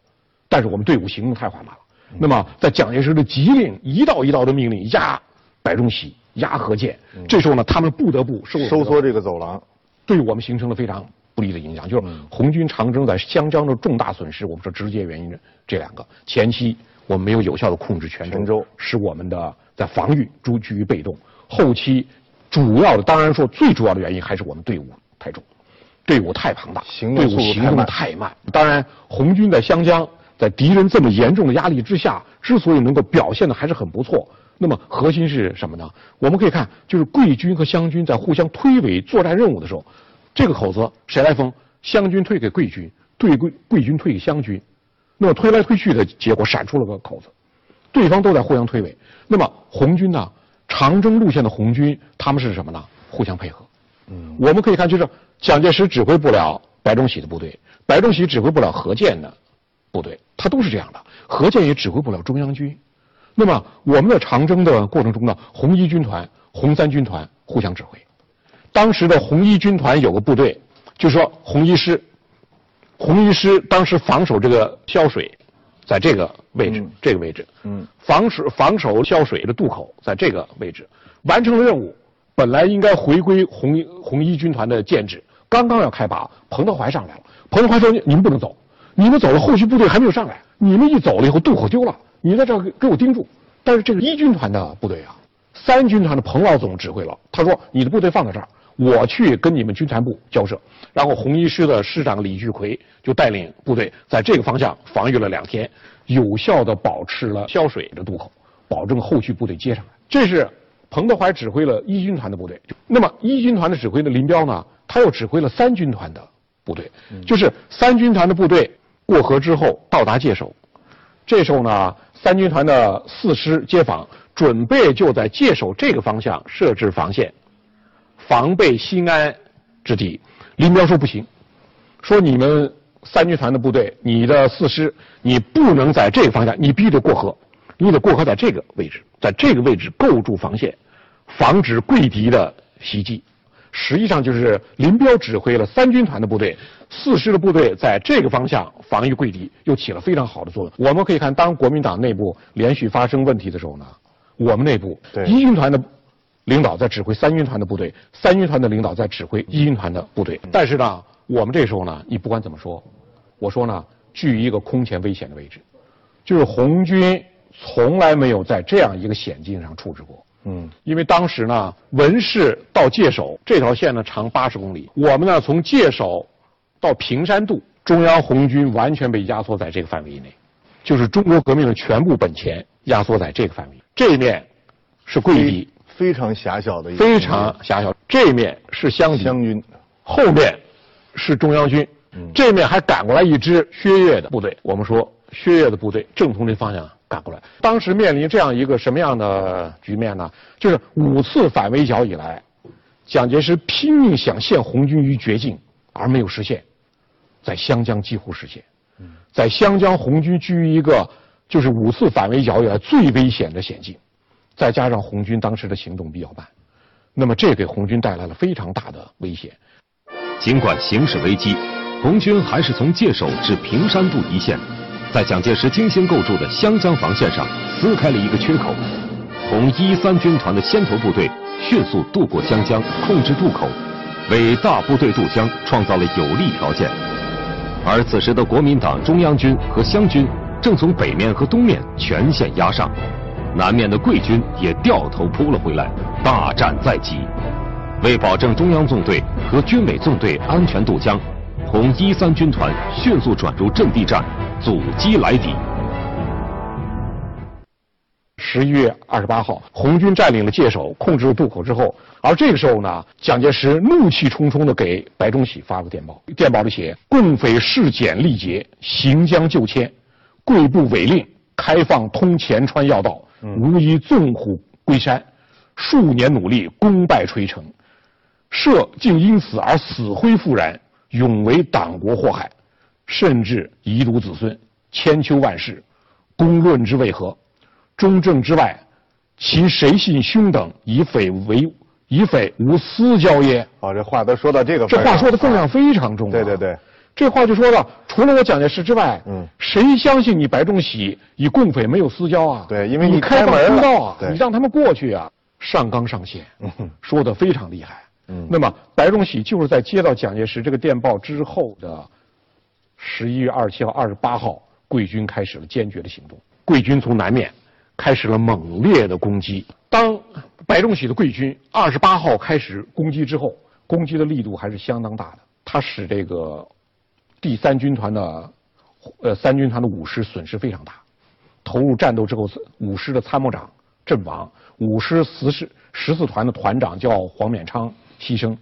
但是我们队伍行动太缓慢了。那么在蒋介石的急令一道一道的命令压白崇禧、压何键，这时候呢，他们不得不收收缩这个走廊。对我们形成了非常不利的影响，就是嗯红军长征在湘江的重大损失。我们说直接原因这两个：前期我们没有有效的控制泉州，使我们的在防御诸居于被动；后期主要的，当然说最主要的原因还是我们队伍太重，队伍太庞大，行动队伍行动太慢。当然，红军在湘江，在敌人这么严重的压力之下，之所以能够表现的还是很不错，那么核心是什么呢？我们可以看，就是桂军和湘军在互相推诿作战任务的时候，这个口子谁来封？湘军退给桂军，对桂桂军退给湘军，那么推来推去的结果闪出了个口子，对方都在互相推诿。那么红军呢？长征路线的红军他们是什么呢？互相配合。嗯，我们可以看，就是蒋介石指挥不了白崇禧的部队，白崇禧指挥不了何键的部队，他都是这样的。何键也指挥不了中央军。那么我们的长征的过程中呢，红一军团、红三军团互相指挥。当时的红一军团有个部队，就说红一师红一师当时防守这个萧水，在这个位置，这个位置，嗯，防守防守萧水的渡口，在这个位置，完成了任务。本来应该回归红红一军团的建制，刚刚要开拔，彭德怀上来了。彭德怀说：“你们不能走，你们走了，后续部队还没有上来。你们一走了以后，渡口丢了，你在这给给我盯住。”但是这个一军团的部队啊，三军团的彭老总指挥了，他说：“你的部队放在这儿。”我去跟你们军团部交涉，然后红一师的师长李聚奎就带领部队在这个方向防御了两天，有效的保持了萧水的渡口，保证后续部队接上来。这是彭德怀指挥了一军团的部队。那么一军团的指挥的林彪呢，他又指挥了三军团的部队，就是三军团的部队过河之后到达界首，这时候呢，三军团的四师接防，准备就在界首这个方向设置防线。防备西安之敌，林彪说不行，说你们三军团的部队，你的四师，你不能在这个方向，你必须得过河，你得过河在这个位置，在这个位置构筑防线，防止贵敌的袭击。实际上就是林彪指挥了三军团的部队，四师的部队在这个方向防御贵敌，又起了非常好的作用。我们可以看，当国民党内部连续发生问题的时候呢，我们内部一军团的。领导在指挥三军团的部队，三军团的领导在指挥一军团的部队。但是呢，我们这时候呢，你不管怎么说，我说呢，居于一个空前危险的位置，就是红军从来没有在这样一个险境上处置过。嗯，因为当时呢，文市到界首这条线呢长八十公里，我们呢从界首到平山渡，中央红军完全被压缩在这个范围以内，就是中国革命的全部本钱压缩在这个范围。这一面是桂敌。非常狭小的一，非常狭小。这面是湘湘军，后面是中央军，这面还赶过来一支薛岳的部队。我们说薛岳的部队正从这方向赶过来。当时面临这样一个什么样的局面呢？就是五次反围剿以来，蒋介石拼命想陷红军于绝境，而没有实现，在湘江几乎实现。在湘江，红军居于一个就是五次反围剿以来最危险的险境。再加上红军当时的行动比较慢，那么这给红军带来了非常大的危险。尽管形势危机，红军还是从界首至平山渡一线，在蒋介石精心构筑的湘江防线上撕开了一个缺口。红一三军团的先头部队迅速渡过湘江，控制渡口，为大部队渡江创造了有利条件。而此时的国民党中央军和湘军正从北面和东面全线压上。南面的桂军也掉头扑了回来，大战在即。为保证中央纵队和军委纵队安全渡江，红一三军团迅速转入阵地战，阻击来敌。十一月二十八号，红军占领了界首，控制了渡口之后，而这个时候呢，蒋介石怒气冲冲地给白崇禧发了电报，电报里写：“共匪事简力竭，行将就迁，贵部违令开放通前川要道。”无疑纵虎归山，数年努力，功败垂成，社竟因此而死灰复燃，永为党国祸害，甚至遗毒子孙，千秋万世，公论之为何？中正之外，其谁信兄等以匪为以匪无私交耶？哦，这话都说到这个，这话说的分量非常重。对对对。这话就说了，除了我蒋介石之外，嗯，谁相信你白崇禧与共匪没有私交啊？对，因为你开门通道啊，你让他们过去啊，上纲上线，说的非常厉害。嗯，那么白崇禧就是在接到蒋介石这个电报之后的十一月二十七号、二十八号，贵军开始了坚决的行动。贵军从南面开始了猛烈的攻击。当白崇禧的贵军二十八号开始攻击之后，攻击的力度还是相当大的。他使这个。第三军团的，呃，三军团的五师损失非常大，投入战斗之后，五师的参谋长阵亡，五师十师十四团的团长叫黄勉昌牺牲。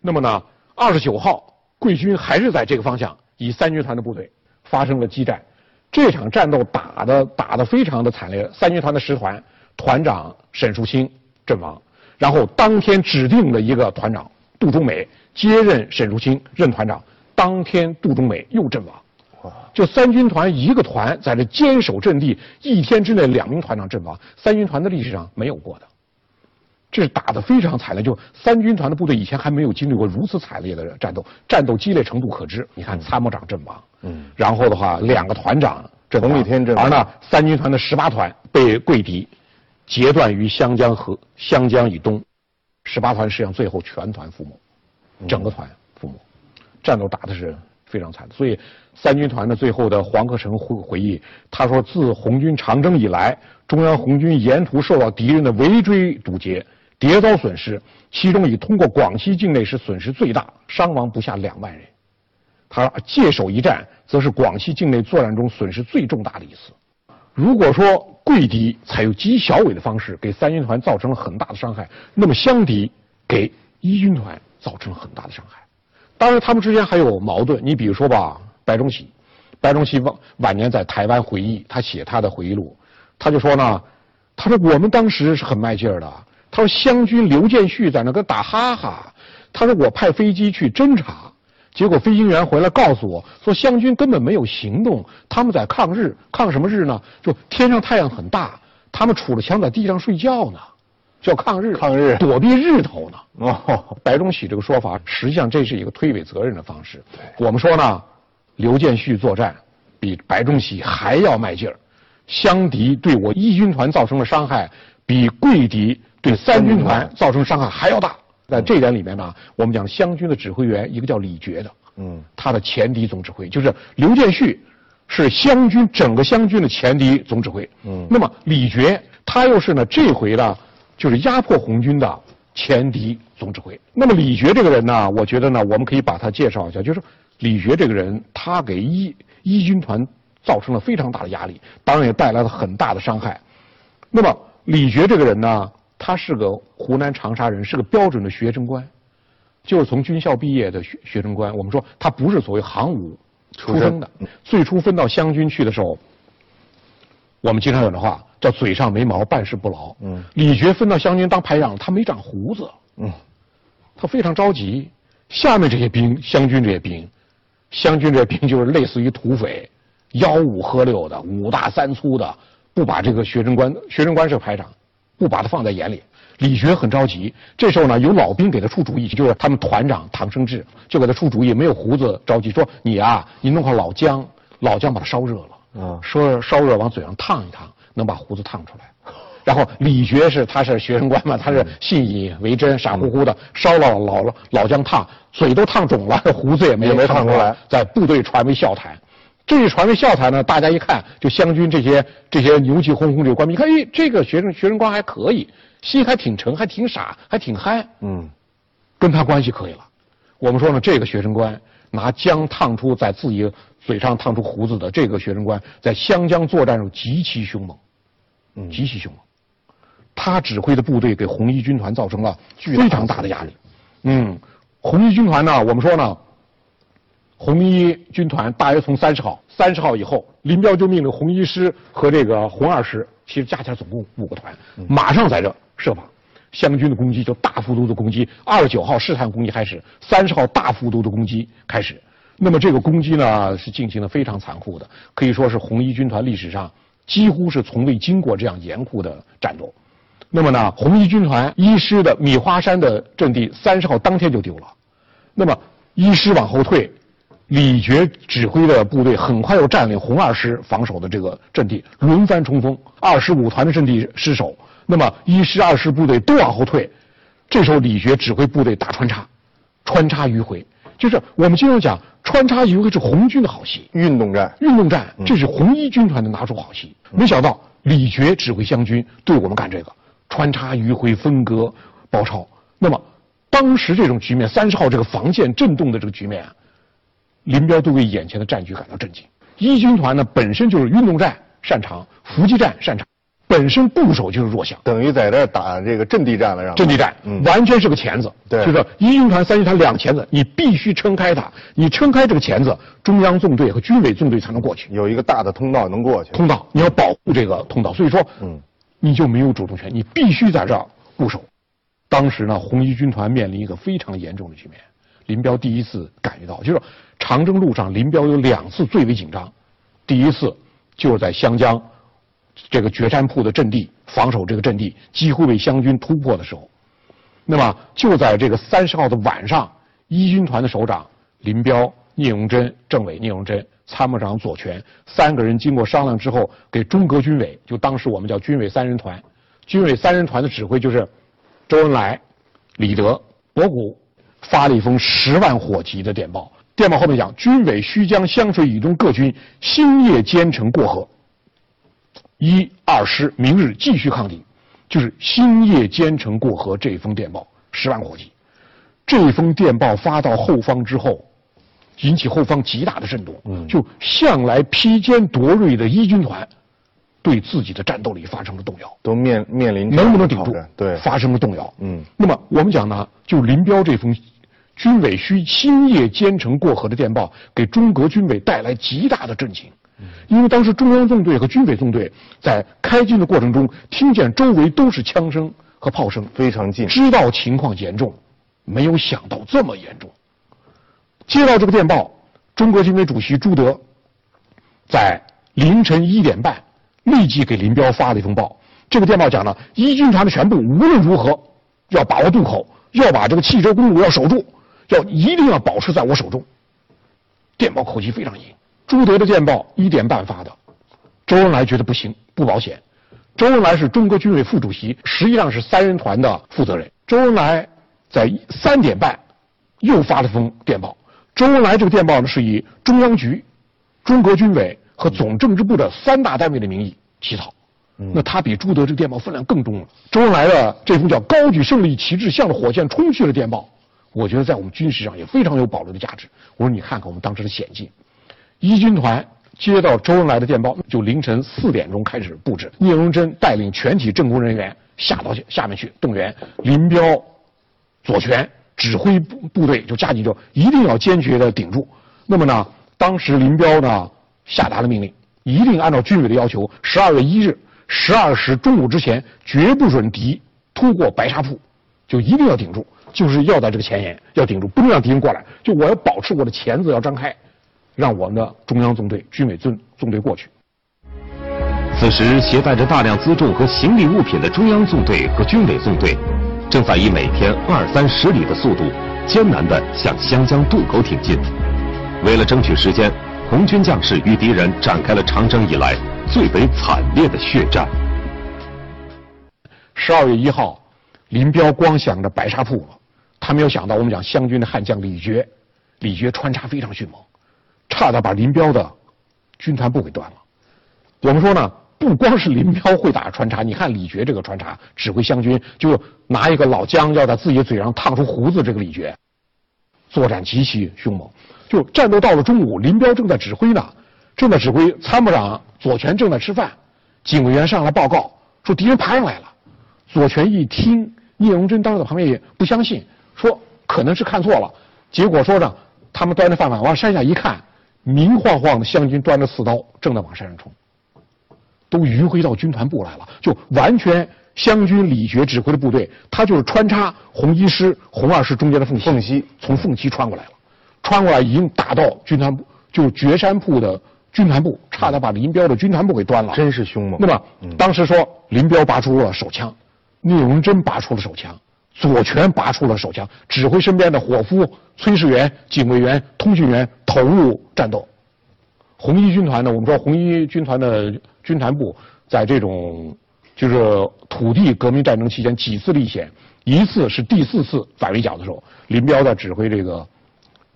那么呢，二十九号，贵军还是在这个方向以三军团的部队发生了激战，这场战斗打的打的非常的惨烈，三军团的师团团长沈树清阵亡，然后当天指定的一个团长杜中美接任沈树清任团长。当天，杜中美又阵亡。就三军团一个团在这坚守阵地，一天之内两名团长阵亡，三军团的历史上没有过的。这是打得非常惨烈。就三军团的部队以前还没有经历过如此惨烈的战斗，战斗激烈程度可知。你看参谋长阵亡，嗯，然后的话两个团长阵亡，而呢三军团的十八团被桂敌截断于湘江河湘江以东，十八团实际上最后全团覆没，整个团覆没，战斗打的是。非常惨，所以三军团的最后的黄克诚回回忆，他说：“自红军长征以来，中央红军沿途受到敌人的围追堵截，迭遭损失，其中以通过广西境内是损失最大，伤亡不下两万人。他界首一战，则是广西境内作战中损失最重大的一次。如果说桂敌采用极小尾的方式给三军团造成了很大的伤害，那么湘敌给一军团造成了很大的伤害。”当然，他们之间还有矛盾。你比如说吧，白崇禧，白崇禧晚晚年在台湾回忆，他写他的回忆录，他就说呢，他说我们当时是很卖劲儿的。他说湘军刘建绪在那跟打哈哈。他说我派飞机去侦察，结果飞行员回来告诉我说湘军根本没有行动，他们在抗日，抗什么日呢？就天上太阳很大，他们杵着枪在地上睡觉呢。叫抗日，抗日躲避日头呢。哦，白崇禧这个说法，实际上这是一个推诿责任的方式。我们说呢，刘建绪作战比白崇禧还要卖劲儿，湘敌对我一军团造成的伤害，比贵敌对三军团造成伤害还要大。在这点里面呢，我们讲湘军的指挥员一个叫李觉的，嗯，他的前敌总指挥就是刘建绪，是湘军整个湘军的前敌总指挥。嗯，那么李觉他又是呢这回呢。就是压迫红军的前敌总指挥。那么李觉这个人呢，我觉得呢，我们可以把他介绍一下。就是李觉这个人，他给一一军团造成了非常大的压力，当然也带来了很大的伤害。那么李觉这个人呢，他是个湖南长沙人，是个标准的学生官，就是从军校毕业的学学生官。我们说他不是所谓行伍出身的。最初分到湘军去的时候，我们经常有的话。叫嘴上没毛，办事不牢。嗯，李觉分到湘军当排长，他没长胡子。嗯，他非常着急。下面这些兵，湘军这些兵，湘军这些兵就是类似于土匪，吆五喝六的，五大三粗的，不把这个学生官，学生官是排长，不把他放在眼里。李觉很着急。这时候呢，有老兵给他出主意，就是他们团长唐生智就给他出主意，没有胡子着急，说你啊，你弄块老姜，老姜把它烧热了，嗯，说烧热往嘴上烫一烫。能把胡子烫出来，然后李觉是他是学生官嘛，他是信以为真，傻乎乎的烧了老老老姜烫，嘴都烫肿了，胡子也没没烫出来，在部队传为笑谈。这一传为笑谈呢，大家一看，就湘军这些这些牛气哄哄这个官兵，一看，哎，这个学生学生官还可以，心还挺诚，还挺傻，还挺嗨，嗯，跟他关系可以了。我们说呢，这个学生官拿姜烫出在自己嘴上烫出胡子的这个学生官，在湘江作战时极其凶猛。嗯，极其凶猛，他指挥的部队给红一军团造成了非常大的压力。嗯，红一军团呢，我们说呢，红一军团大约从三十号，三十号以后，林彪就命令红一师和这个红二师，其实加起来总共五个团，马上在这设防。湘军的攻击就大幅度的攻击，二十九号试探攻击开始，三十号大幅度的攻击开始。那么这个攻击呢，是进行的非常残酷的，可以说是红一军团历史上。几乎是从未经过这样严酷的战斗。那么呢，红一军团一师的米花山的阵地，三十号当天就丢了。那么一师往后退，李觉指挥的部队很快又占领红二师防守的这个阵地，轮番冲锋。二十五团的阵地失守，那么一师、二师部队都往后退。这时候李觉指挥部队打穿插，穿插迂回。就是我们经常讲穿插迂回是红军的好戏，运动战，运动战，这是红一军团的拿手好戏。没想到李觉指挥湘军对我们干这个穿插迂回分割包抄。那么当时这种局面，三十号这个防线震动的这个局面，林彪都为眼前的战局感到震惊。一军团呢本身就是运动战擅长，伏击战擅长。本身固守就是弱项，等于在这打这个阵地战了，让阵地战，完全是个钳子。对，就是一军团、三军团两个钳子，你必须撑开它。你撑开这个钳子，中央纵队和军委纵队才能过去。有一个大的通道能过去。通道，你要保护这个通道，所以说，嗯，你就没有主动权，你必须在这儿固守。当时呢，红一军团面临一个非常严重的局面。林彪第一次感觉到，就是长征路上，林彪有两次最为紧张。第一次就是在湘江。这个决山铺的阵地防守，这个阵地几乎被湘军突破的时候，那么就在这个三十号的晚上，一军团的首长林彪、聂荣臻、政委聂荣臻、参谋长左权三个人经过商量之后，给中革军委，就当时我们叫军委三人团，军委三人团的指挥就是周恩来、李德、博古，发了一封十万火急的电报。电报后面讲，军委需将湘水以东各军星夜兼程过河，一二师明日继续抗敌。就是星夜兼程过河这封电报，十万火急。这封电报发到后方之后，引起后方极大的震动。嗯，就向来披坚夺锐的一军团，对自己的战斗力发生了动摇，都面面临能不能顶住？对，发生了动摇。嗯，那么我们讲呢，就林彪这封军委需星夜兼程过河的电报，给中革军委带来极大的震惊。因为当时中央纵队和军委纵队在开进的过程中，听见周围都是枪声和炮声，非常近，知道情况严重，没有想到这么严重。接到这个电报，中国军委主席朱德在凌晨一点半立即给林彪发了一封报。这个电报讲了，一军团的全部无论如何要把握渡口，要把这个汽车公路要守住，要一定要保持在我手中。电报口气非常硬。朱德的电报一点半发的，周恩来觉得不行，不保险。周恩来是中国军委副主席，实际上是三人团的负责人。周恩来在三点半又发了封电报。周恩来这个电报呢，是以中央局、中国军委和总政治部的三大单位的名义起草。那他比朱德这个电报分量更重了。周恩来的这封叫“高举胜利旗帜，向着火线冲去”的电报，我觉得在我们军事上也非常有保留的价值。我说你看看我们当时的险境。一军团接到周恩来的电报，就凌晨四点钟开始布置。聂荣臻带领全体政工人员下到下面去动员。林彪、左权指挥部部队就加紧就一定要坚决的顶住。那么呢，当时林彪呢下达了命令，一定按照军委的要求，十二月一日十二时中午之前绝不准敌突过白沙铺，就一定要顶住，就是要在这个前沿要顶住，不能让敌人过来。就我要保持我的钳子要张开。让我们的中央纵队、军委纵纵队过去。此时，携带着大量辎重和行李物品的中央纵队和军委纵队，正在以每天二三十里的速度，艰难地向湘江渡口挺进。为了争取时间，红军将士与敌人展开了长征以来最为惨烈的血战。十二月一号，林彪光想着白沙铺了，他没有想到我们讲湘军的悍将李觉，李觉穿插非常迅猛。差点把林彪的军团部给断了。我们说呢，不光是林彪会打穿插，你看李觉这个穿插指挥湘军，就拿一个老姜要在自己嘴上烫出胡子，这个李觉作战极其凶猛。就战斗到了中午，林彪正在指挥呢，正在指挥，参谋长左权正在吃饭，警卫员上来报告说敌人爬上来了。左权一听，聂荣臻当时在旁边也不相信，说可能是看错了。结果说呢，他们端着饭碗往山下一看。明晃晃的湘军端着刺刀，正在往山上冲，都迂回到军团部来了，就完全湘军李觉指挥的部队，他就是穿插红一师、红二师中间的缝隙，缝隙从缝隙穿过来了，穿过来已经打到军团部，就绝山铺的军团部，差点把林彪的军团部给端了，真是凶猛。那么当时说林彪拔出了手枪，聂荣臻拔出了手枪。左权拔出了手枪，指挥身边的伙夫、炊事员、警卫员、通讯员投入战斗。红一军团呢？我们说红一军团的军团部在这种就是土地革命战争期间几次历险，一次是第四次反围剿的时候，林彪在指挥这个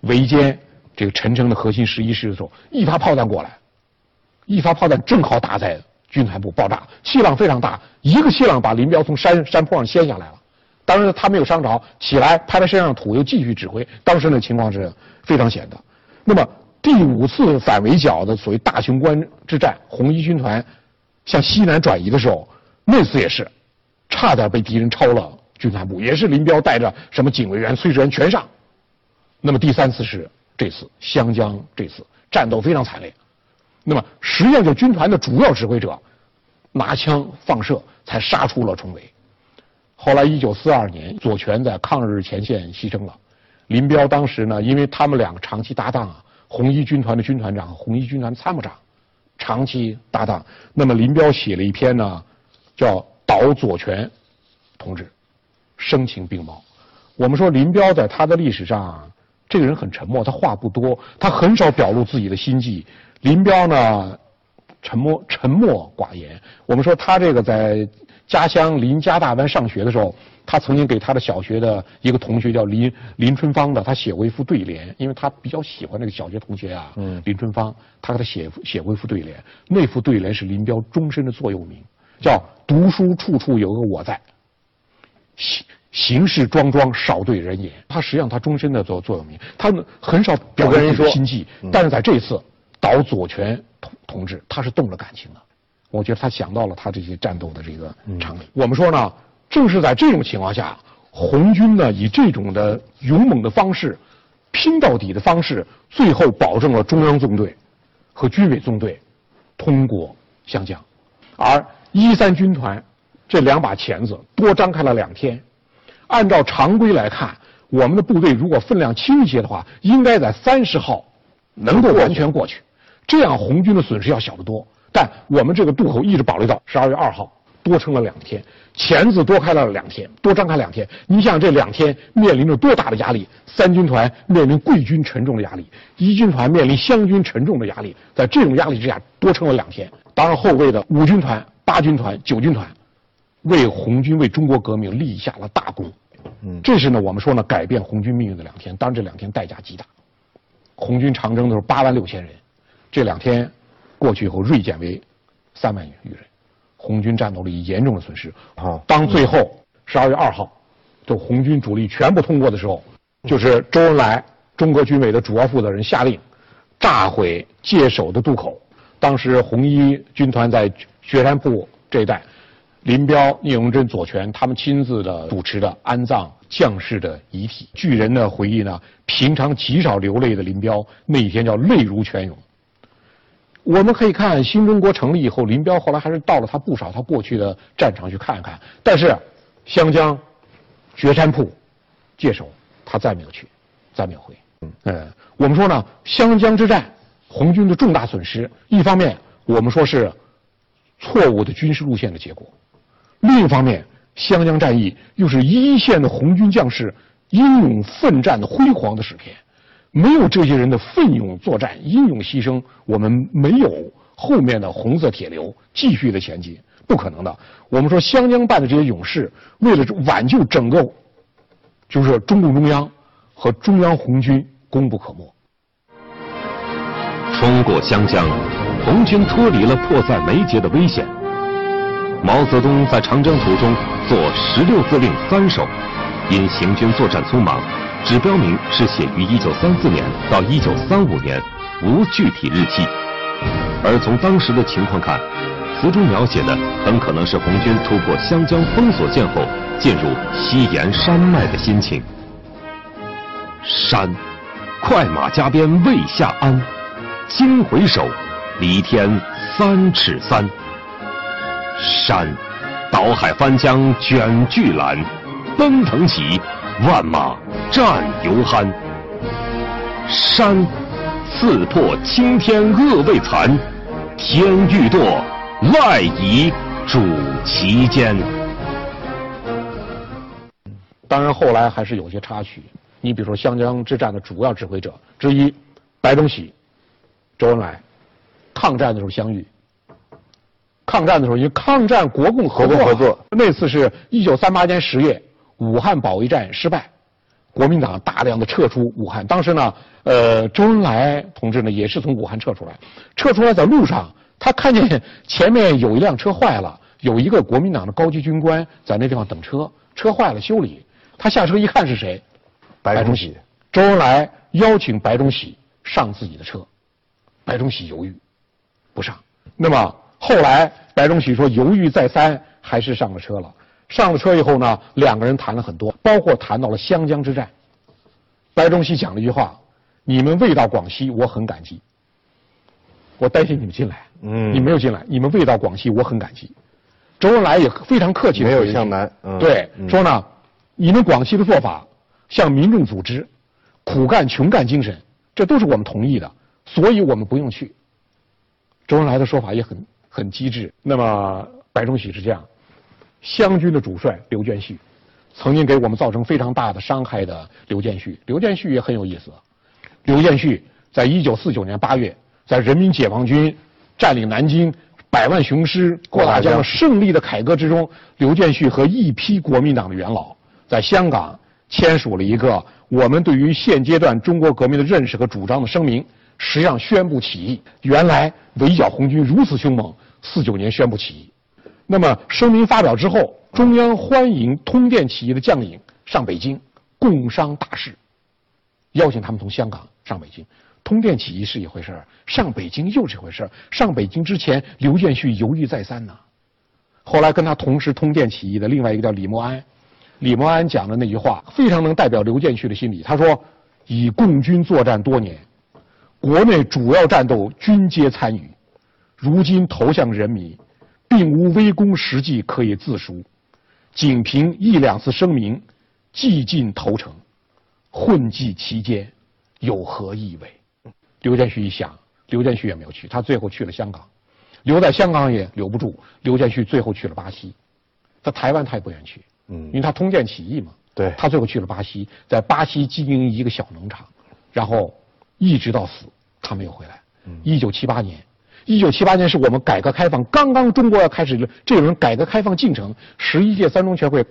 围歼这个陈诚的核心十一师的时候，一发炮弹过来，一发炮弹正好打在军团部，爆炸，气浪非常大，一个气浪把林彪从山山坡上掀下来了。当时他没有伤着，起来拍拍身上土，又继续指挥。当时那情况是非常险的。那么第五次反围剿的所谓大雄关之战，红一军团向西南转移的时候，那次也是差点被敌人抄了军团部，也是林彪带着什么警卫员、炊事员全上。那么第三次是这次湘江，这次战斗非常惨烈。那么实际上就军团的主要指挥者拿枪放射，才杀出了重围。后来，一九四二年，左权在抗日前线牺牲了。林彪当时呢，因为他们两个长期搭档啊，红一军团的军团长，红一军团参谋长，长期搭档。那么林彪写了一篇呢，叫《导左权同志》，声情并茂。我们说林彪在他的历史上，这个人很沉默，他话不多，他很少表露自己的心迹。林彪呢，沉默沉默寡言。我们说他这个在家乡临嘉大湾上学的时候，他曾经给他的小学的一个同学叫林林春芳的，他写过一副对联，因为他比较喜欢那个小学同学啊，林春芳，他给他写写过一副对联，那副对联是林彪终身的座右铭，叫“读书处处有个我在”。行行事庄庄，少对人言。他实际上他终身的座座右铭，他很少表人说心迹，但是在这一次倒左权同同志，他是动了感情的。我觉得他想到了他这些战斗的这个场景。我们说呢，正是在这种情况下，红军呢以这种的勇猛的方式，拼到底的方式，最后保证了中央纵队和军委纵队通过湘江，而一三军团。这两把钳子多张开了两天，按照常规来看，我们的部队如果分量轻一些的话，应该在三十号能够完全过去，这样红军的损失要小得多。但我们这个渡口一直保留到十二月二号，多撑了两天，钳子多开了两天，多张开两天。你想这两天面临着多大的压力？三军团面临桂军沉重的压力，一军团面临湘军沉重的压力，在这种压力之下多撑了两天。当然后卫的五军团、八军团、九军团。为红军为中国革命立下了大功，嗯，这是呢我们说呢改变红军命运的两天，当然这两天代价极大。红军长征的时候八万六千人，这两天过去以后锐减为三万余人，红军战斗力严重的损失。啊，当最后十二月二号，就红军主力全部通过的时候，就是周恩来中国军委的主要负责人下令炸毁界首的渡口。当时红一军团在雪山铺这一带。林彪、聂荣臻、左权他们亲自的主持的安葬将士的遗体。据人的回忆呢，平常极少流泪的林彪那一天叫泪如泉涌。我们可以看新中国成立以后，林彪后来还是到了他不少他过去的战场去看一看。但是湘江、决山铺、界首，他再没有去，再没有回。嗯，我们说呢，湘江之战，红军的重大损失，一方面我们说是错误的军事路线的结果。另一方面，湘江战役又是一线的红军将士英勇奋战的辉煌的史篇。没有这些人的奋勇作战、英勇牺牲，我们没有后面的红色铁流继续的前进，不可能的。我们说湘江办的这些勇士，为了挽救整个，就是中共中央和中央红军，功不可没。冲过湘江，红军脱离了迫在眉睫的危险。毛泽东在长征途中作十六字令三首，因行军作战匆忙，只标明是写于一九三四年到一九三五年，无具体日期。而从当时的情况看，词中描写的很可能是红军突破湘江封锁线后进入西延山脉的心情。山，快马加鞭未下鞍，惊回首，离天三尺三。山，倒海翻江卷巨澜，奔腾起，万马战犹酣。山，刺破青天恶未残，天欲堕，赖以主其间。当然，后来还是有些插曲。你比如说，湘江之战的主要指挥者之一，白崇禧、周恩来，抗战的时候相遇。抗战的时候，因为抗战国共合作，合作那次是一九三八年十月，武汉保卫战失败，国民党大量的撤出武汉。当时呢，呃，周恩来同志呢也是从武汉撤出来，撤出来在路上，他看见前面有一辆车坏了，有一个国民党的高级军官在那地方等车，车坏了修理，他下车一看是谁，白崇禧，周恩来邀请白崇禧上自己的车，白崇禧犹豫，不上，那么。后来，白崇禧说犹豫再三，还是上了车了。上了车以后呢，两个人谈了很多，包括谈到了湘江之战。白崇禧讲了一句话：“你们未到广西，我很感激。我担心你们进来，嗯，你没有进来，你们未到广西，我很感激。”周恩来也非常客气，没有向南，对，说呢，你们广西的做法，向民众组织，苦干穷干精神，这都是我们同意的，所以我们不用去。周恩来的说法也很。很机智。那么，白崇禧是这样：湘军的主帅刘建绪，曾经给我们造成非常大的伤害的刘建绪。刘建绪也很有意思。刘建绪在一九四九年八月，在人民解放军占领南京、百万雄师过大江的胜利的凯歌之中，刘建绪和一批国民党的元老在香港签署了一个我们对于现阶段中国革命的认识和主张的声明。实际上宣布起义，原来围剿红军如此凶猛，四九年宣布起义。那么声明发表之后，中央欢迎通电起义的将领上北京共商大事，邀请他们从香港上北京。通电起义是一回事上北京又是一回事上北京之前，刘建绪犹豫再三呢。后来跟他同时通电起义的另外一个叫李默安，李默安讲的那句话非常能代表刘建绪的心理。他说：“以共军作战多年。”国内主要战斗均皆参与，如今投向人民，并无微功实际可以自赎，仅凭一两次声明，既尽投诚，混迹其间，有何意味？刘建旭一想，刘建旭也没有去，他最后去了香港，留在香港也留不住，刘建旭最后去了巴西，在台湾他也不愿去，嗯，因为他通电起义嘛，对，他最后去了巴西，在巴西经营一个小农场，然后。一直到死，他没有回来。一九七八年，一九七八年是我们改革开放刚刚中国要开始这轮改革开放进程，十一届三中全会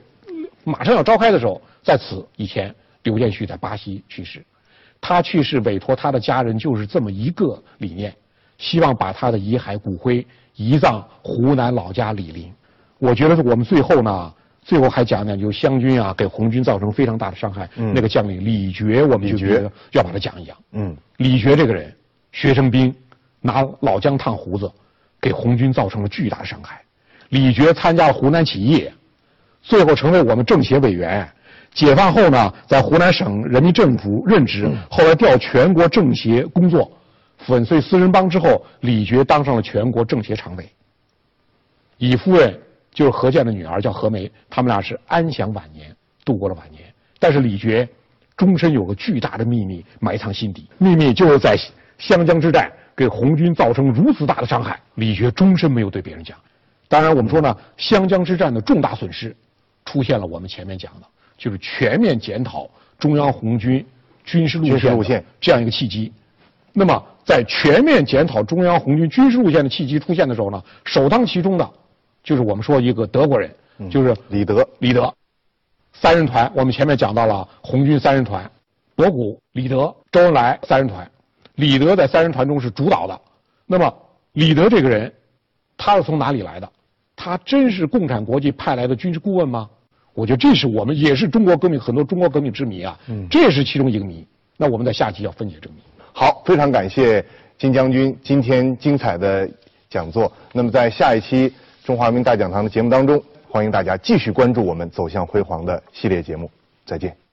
马上要召开的时候，在此以前，刘建绪在巴西去世。他去世委托他的家人就是这么一个理念，希望把他的遗骸骨灰移葬湖南老家醴陵。我觉得我们最后呢。最后还讲讲，就湘军啊，给红军造成非常大的伤害。那个将领李觉，我们就觉得要把他讲一讲。嗯，李觉这个人，学生兵，拿老姜烫胡子，给红军造成了巨大的伤害。李觉参加了湖南起义，最后成为我们政协委员。解放后呢，在湖南省人民政府任职，后来调全国政协工作。粉碎四人帮之后，李觉当上了全国政协常委。以夫人。就是何健的女儿叫何梅，他们俩是安享晚年，度过了晚年。但是李觉终身有个巨大的秘密埋藏心底，秘密就是在湘江之战给红军造成如此大的伤害，李觉终身没有对别人讲。当然，我们说呢，湘江之战的重大损失，出现了我们前面讲的，就是全面检讨中央红军军事路线这样一个契机。那么，在全面检讨中央红军军事路线的契机出现的时候呢，首当其冲的。就是我们说一个德国人，就是李德。李德，三人团，我们前面讲到了红军三人团，博古、李德、周恩来三人团。李德在三人团中是主导的。那么李德这个人，他是从哪里来的？他真是共产国际派来的军事顾问吗？我觉得这是我们也是中国革命很多中国革命之谜啊。嗯，这也是其中一个谜。那我们在下期要分解这个谜。好，非常感谢金将军今天精彩的讲座。那么在下一期。中华人民大讲堂的节目当中，欢迎大家继续关注我们走向辉煌的系列节目。再见。